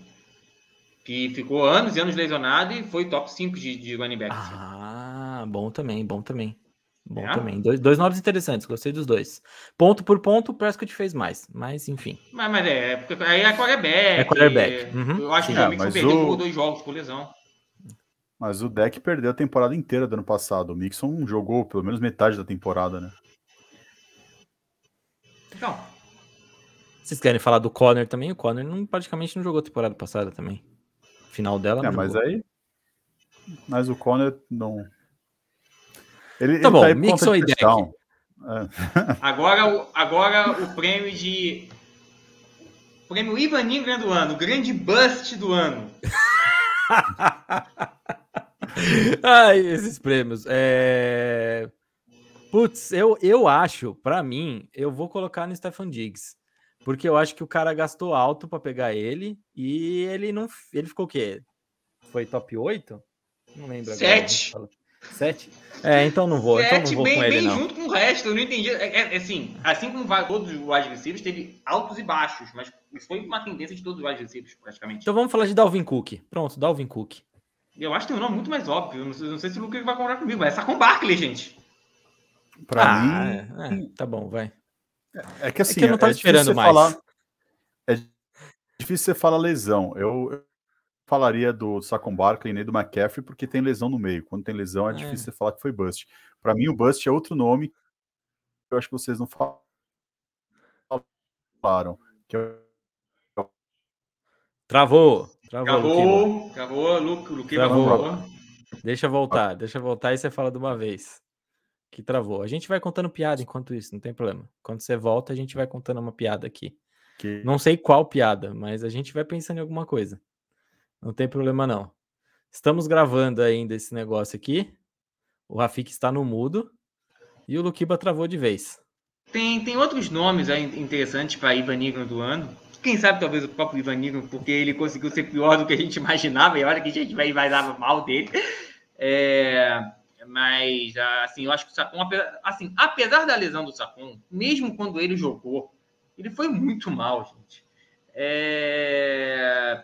Que ficou anos e anos lesionado e foi top 5 de, de running back. Ah, bom também, bom também. Bom É? também. Dois, dois nomes interessantes, gostei dos dois. Ponto por ponto, o Prescott fez mais. Mas, enfim. Mas, mas é, porque aí é quarterback. É quarterback, uhum, Eu acho que sim. o É, Joe Mixon perdeu o- por dois jogos por lesão. Mas o deck perdeu a temporada inteira do ano passado. O Mixon jogou pelo menos metade da temporada, né? Então, Vocês querem falar do Conner também? O Conner não, praticamente não jogou temporada passada também. Final dela É, não mas jogou. aí. Mas o Conner não. Ele, Tá ele bom, deck. touchdown. É. agora, o- agora o prêmio de. O prêmio Ivan Ingram do ano, grande bust do ano. Ai, esses prêmios. É... Putz, eu, eu acho, pra mim, eu vou colocar no Stefan Diggs. Porque eu acho que o cara gastou alto pra pegar ele e ele não. Ele ficou o quê? Foi top 8? Não lembro agora. Sete. Sete? É, então não vou. então não Sete, vou bem, com ele, bem não. junto com o resto, eu não entendi. É, é, assim, assim como vai- todos os wide receivers, teve altos e baixos, mas foi uma tendência de todos os wide receivers, praticamente. Então vamos falar de Dalvin Cook. Pronto, Dalvin Cook. Eu acho que tem um nome muito mais óbvio. Não sei, não sei se o Lucas vai concordar comigo, mas é com Barkley, gente. Pra ah, mim. é, é, tá bom, vai. É que assim. que eu não tava é difícil esperando você mais. Falar, é difícil você falar lesão. Eu falaria do Saquon Barkley nem do McCaffrey porque tem lesão no meio. Quando tem lesão é, É. difícil você falar que foi bust. Pra mim, o bust é outro nome que eu acho que vocês não falaram. Que é Travou. Travou. Travou, travou, Travou. travou. Deixa eu voltar, deixa eu voltar e você fala de uma vez. Que travou. A gente vai contando piada enquanto isso, não tem problema. Quando você volta, a gente vai contando uma piada aqui. que Não sei qual piada, mas a gente vai pensando em alguma coisa. Não tem problema, não. Estamos gravando ainda esse negócio aqui. O Rafik está no mudo. E o Luquiba travou de vez. Tem, tem outros nomes interessantes para Ivan Ingram do ano. Quem sabe talvez o próprio Ivan Ingram, porque ele conseguiu ser pior do que a gente imaginava, e olha que a gente vai imaginava mal dele. É, mas, assim, eu acho que o Sacon, assim, apesar da lesão do Sacon, mesmo quando ele jogou, ele foi muito mal, gente. É,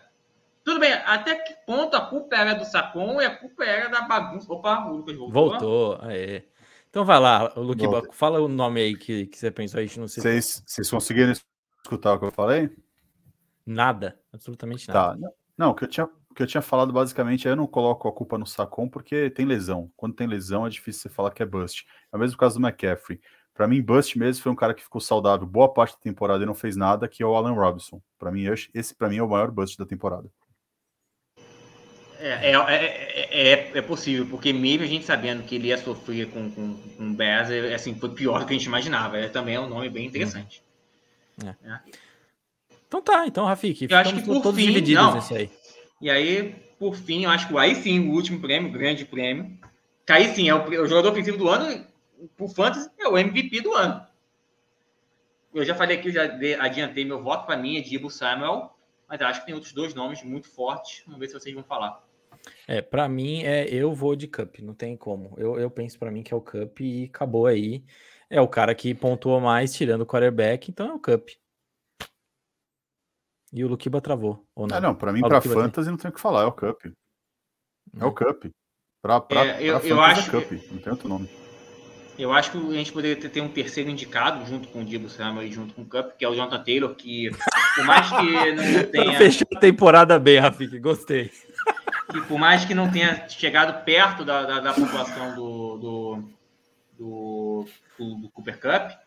Tudo bem, até que ponto a culpa era do Sacon e a culpa era da bagunça. Opa, o Lucas voltou. Voltou. Aê. Então vai lá, Luquiba, Volta. fala o nome aí que, que você pensou aí, não sei vocês, vocês conseguiram escutar o que eu falei? nada, absolutamente nada. Tá. Não, o que eu tinha, o que eu tinha falado basicamente é eu não coloco a culpa no Sacon porque tem lesão. Quando tem lesão é difícil você falar que é bust. É o mesmo caso do McCaffrey. Para mim, bust mesmo foi um cara que ficou saudável boa parte da temporada e não fez nada, que é o Alan Robinson. Para mim, esse- esse para mim é o maior bust da temporada. É, é, é, é, é possível, porque mesmo a gente sabendo que ele ia sofrer com, com, com Bears, é, assim, foi pior do que a gente imaginava. É, também é um nome bem interessante. Então tá, então, Rafik, Eu acho que por todos fim, divididos não. nesse aí. E aí, por fim, eu acho que aí sim, o último prêmio, o grande prêmio, que aí sim é o, o jogador ofensivo do ano, por Fantasy, é o MVP do ano. Eu já falei aqui, eu já adiantei meu voto, para mim é Dibo Samuel, mas acho que tem outros dois nomes muito fortes. Vamos ver se vocês vão falar. É, pra mim, é, eu vou de Cup, não tem como. Eu, eu penso pra mim que é o Cup e acabou aí. É o cara que pontuou mais, tirando o quarterback, então é o Cup. E o Lukiba travou, ou não? Ah, não, para mim, para. Fantasy não tem o que falar, é o Cup. É o Hum. Cup. Pra, pra, É, eu- eu Fantasy acho é Cup, não tem outro nome. Eu acho que a gente poderia ter, ter um terceiro indicado, junto com o Dibo Samuel e junto com o Cup, que é o Jonathan Taylor, que por mais que não tenha, fechar a temporada bem, Rafik, gostei. Que por mais que não tenha chegado perto da, da, da pontuação do, do, do, do- Cooper Cup,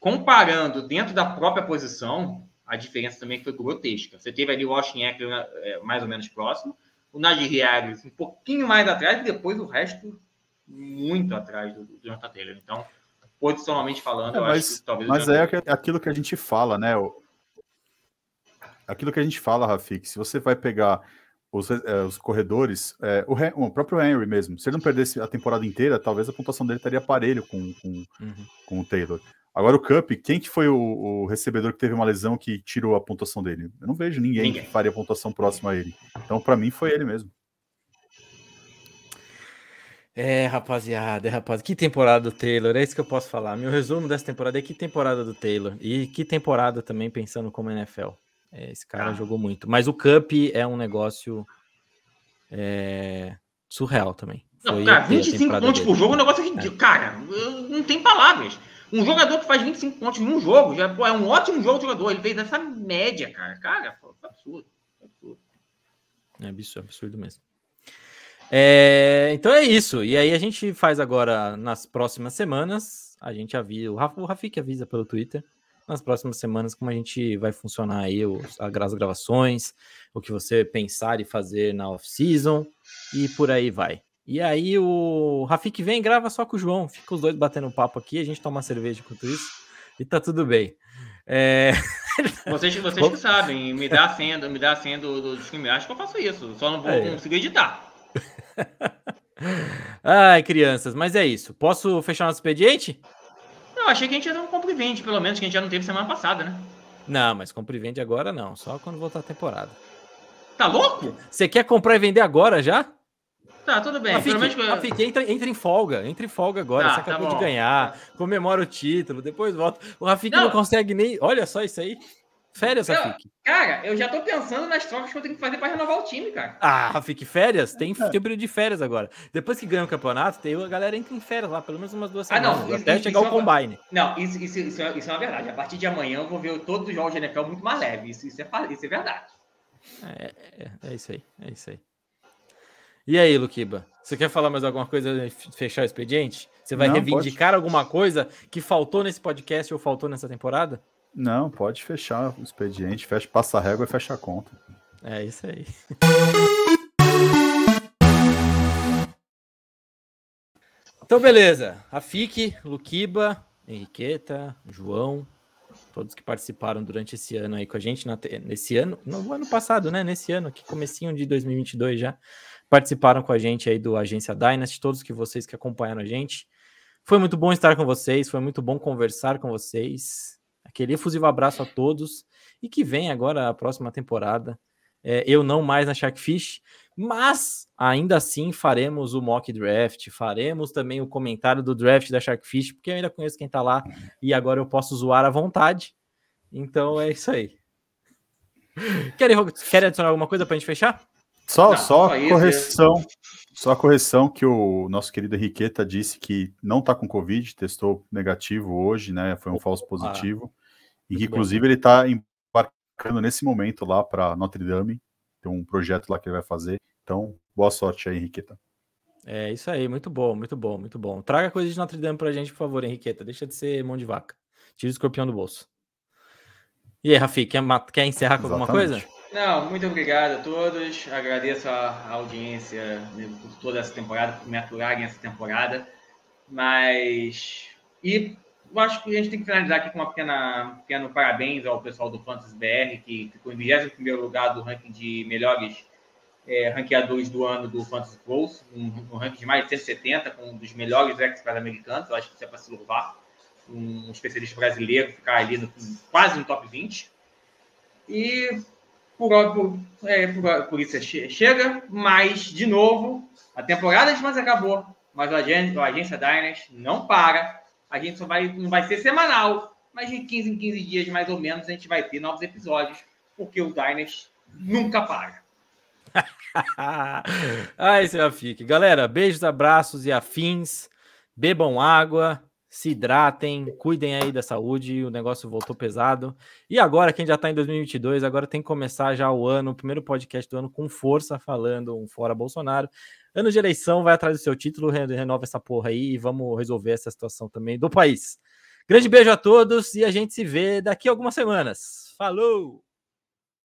comparando dentro da própria posição, a diferença também foi grotesca. Você teve ali o Austin Eckler é, mais ou menos próximo, o Najee Harris um pouquinho mais atrás, e depois o resto muito atrás do, do Jonathan Taylor. Então, posicionalmente falando, É, eu mas acho que mas é aqu- aquilo que a gente fala, né? Aquilo que a gente fala, Rafik, se você vai pegar os, é, os corredores, é, o, o, próprio Henry mesmo, se ele não perdesse a temporada inteira, talvez a pontuação dele estaria parelho com, com, uhum. com o Taylor. Agora o Cup, quem que foi o, o, recebedor que teve uma lesão que tirou a pontuação dele? Eu não vejo ninguém, ninguém. que faria pontuação próxima a ele. Então, para mim, foi ele mesmo. É, rapaziada, é, rapaziada. Que temporada do Taylor, é isso que eu posso falar. Meu resumo dessa temporada é que temporada do Taylor. E que temporada também pensando como NFL. É, esse cara ah. jogou muito. Mas o Cup é um negócio é, surreal também. Não, cara, 25 pontos dele. por jogo é um negócio ridículo. É. Cara, não tem palavras. Um jogador que faz 25 pontos em um jogo já pô, é um ótimo jogo de jogador. Ele fez essa média, cara. Cara, pô, absurdo. absurdo. É absurdo, absurdo mesmo. É, então é isso. E aí a gente faz agora nas próximas semanas. A gente avisa, o, Rafa, o Rafik avisa pelo Twitter nas próximas semanas como a gente vai funcionar aí os, as gravações, o que você pensar e fazer na off-season e por aí vai. E aí o Rafik vem grava só com o João, fica os dois batendo papo aqui, a gente toma uma cerveja enquanto isso e tá tudo bem. É... Vocês, vocês que sabem, me dá a senha, me dá a senha do, do acho que eu faço isso, só não vou é. conseguir editar. Ai, crianças, mas é isso. Posso fechar nosso expediente? Não, achei que a gente ia dar um compra e vende, pelo menos, que a gente já não teve semana passada, né? Não, mas compra e vende agora não, só quando voltar a temporada. Tá louco? Você quer comprar e vender agora já? Tá, tudo bem. Rafik, menos... Entra, entra em folga, entra em folga agora. Tá, você acabou tá de ganhar, tá. comemora o título, depois volta. O Rafik não. não consegue nem. Olha só isso aí. Férias, eu, Rafik. Cara, eu já tô pensando nas trocas que eu tenho que fazer para renovar o time, cara. Ah, Rafik, férias? Tem, é. tem período de férias agora. Depois que ganha o campeonato, tem, a galera entra em férias lá, pelo menos umas duas semanas. Ah, não, até chegar o é combine. Não, isso, isso, isso, é, isso é uma verdade. A partir de amanhã eu vou ver todos os jogos de NFL muito mais leve. Isso, isso, é, isso é verdade. É, é, é isso aí, é isso aí. E aí, Luquiba? Você quer falar mais alguma coisa fechar o expediente? Você vai não, reivindicar pode. alguma coisa que faltou nesse podcast ou faltou nessa temporada? Não, pode fechar o expediente, fecha, passa a régua e fecha a conta. É isso aí. Então, beleza. Rafik, Luquiba, Henriqueta, João, todos que participaram durante esse ano aí com a gente, nesse ano, no ano passado, né? Nesse ano, que comecinho de 2022 já, participaram com a gente aí do Agência Dynasty, todos que vocês que acompanharam a gente. Foi muito bom estar com vocês, foi muito bom conversar com vocês. Aquele efusivo abraço a todos e que vem agora a próxima temporada. É, eu não mais na Sharkfish, mas ainda assim faremos o mock draft, faremos também o comentário do draft da Sharkfish, porque eu ainda conheço quem tá lá e agora eu posso zoar à vontade. Então é isso aí. Querem, querem adicionar alguma coisa para a gente fechar? Só, não, só, correção. Só a correção que o nosso querido Henriqueta disse que não está com Covid, testou negativo hoje, né? Foi um falso positivo. Ah, e que, inclusive, bom. ele está embarcando nesse momento lá para Notre Dame. Tem um projeto lá que ele vai fazer. Então, boa sorte aí, Henriqueta. É isso aí, muito bom, muito bom, muito bom. Traga coisa de Notre Dame pra gente, por favor, Henriqueta. Deixa de ser mão de vaca. Tira o escorpião do bolso. E aí, Rafi, quer, quer encerrar com Exatamente. alguma coisa? Não, muito obrigado a todos. Agradeço a audiência por toda essa temporada, por me aturarem essa temporada. Mas. E eu acho que a gente tem que finalizar aqui com uma pequena, pequeno parabéns ao pessoal do Fantasy BR, que ficou em 21 lugar do ranking de melhores é, ranqueadores do ano do Fantasy Pulse, um, um, ranking de mais de 170, com um dos melhores experts americanos. Eu acho que isso é para se louvar. Um especialista brasileiro ficar ali no, quase no top 20. E por, por, é, por, por isso chega, mas, de novo, a temporada de mais acabou, mas a agência, a agência não para. A gente só vai, não vai ser semanal, mas de 15 em 15 dias, mais ou menos, a gente vai ter novos episódios, porque o Dynasty nunca para. Ai, seu Afik. Galera, beijos, abraços e afins. Bebam água, se hidratem, cuidem aí da saúde, o negócio voltou pesado. E agora, quem já está em 2022, agora tem que começar já o ano, o primeiro podcast do ano com força, falando um fora Bolsonaro. Ano de eleição, vai atrás do seu título, renova essa porra aí e vamos resolver essa situação também do país. Grande beijo a todos e a gente se vê daqui a algumas semanas. Falou!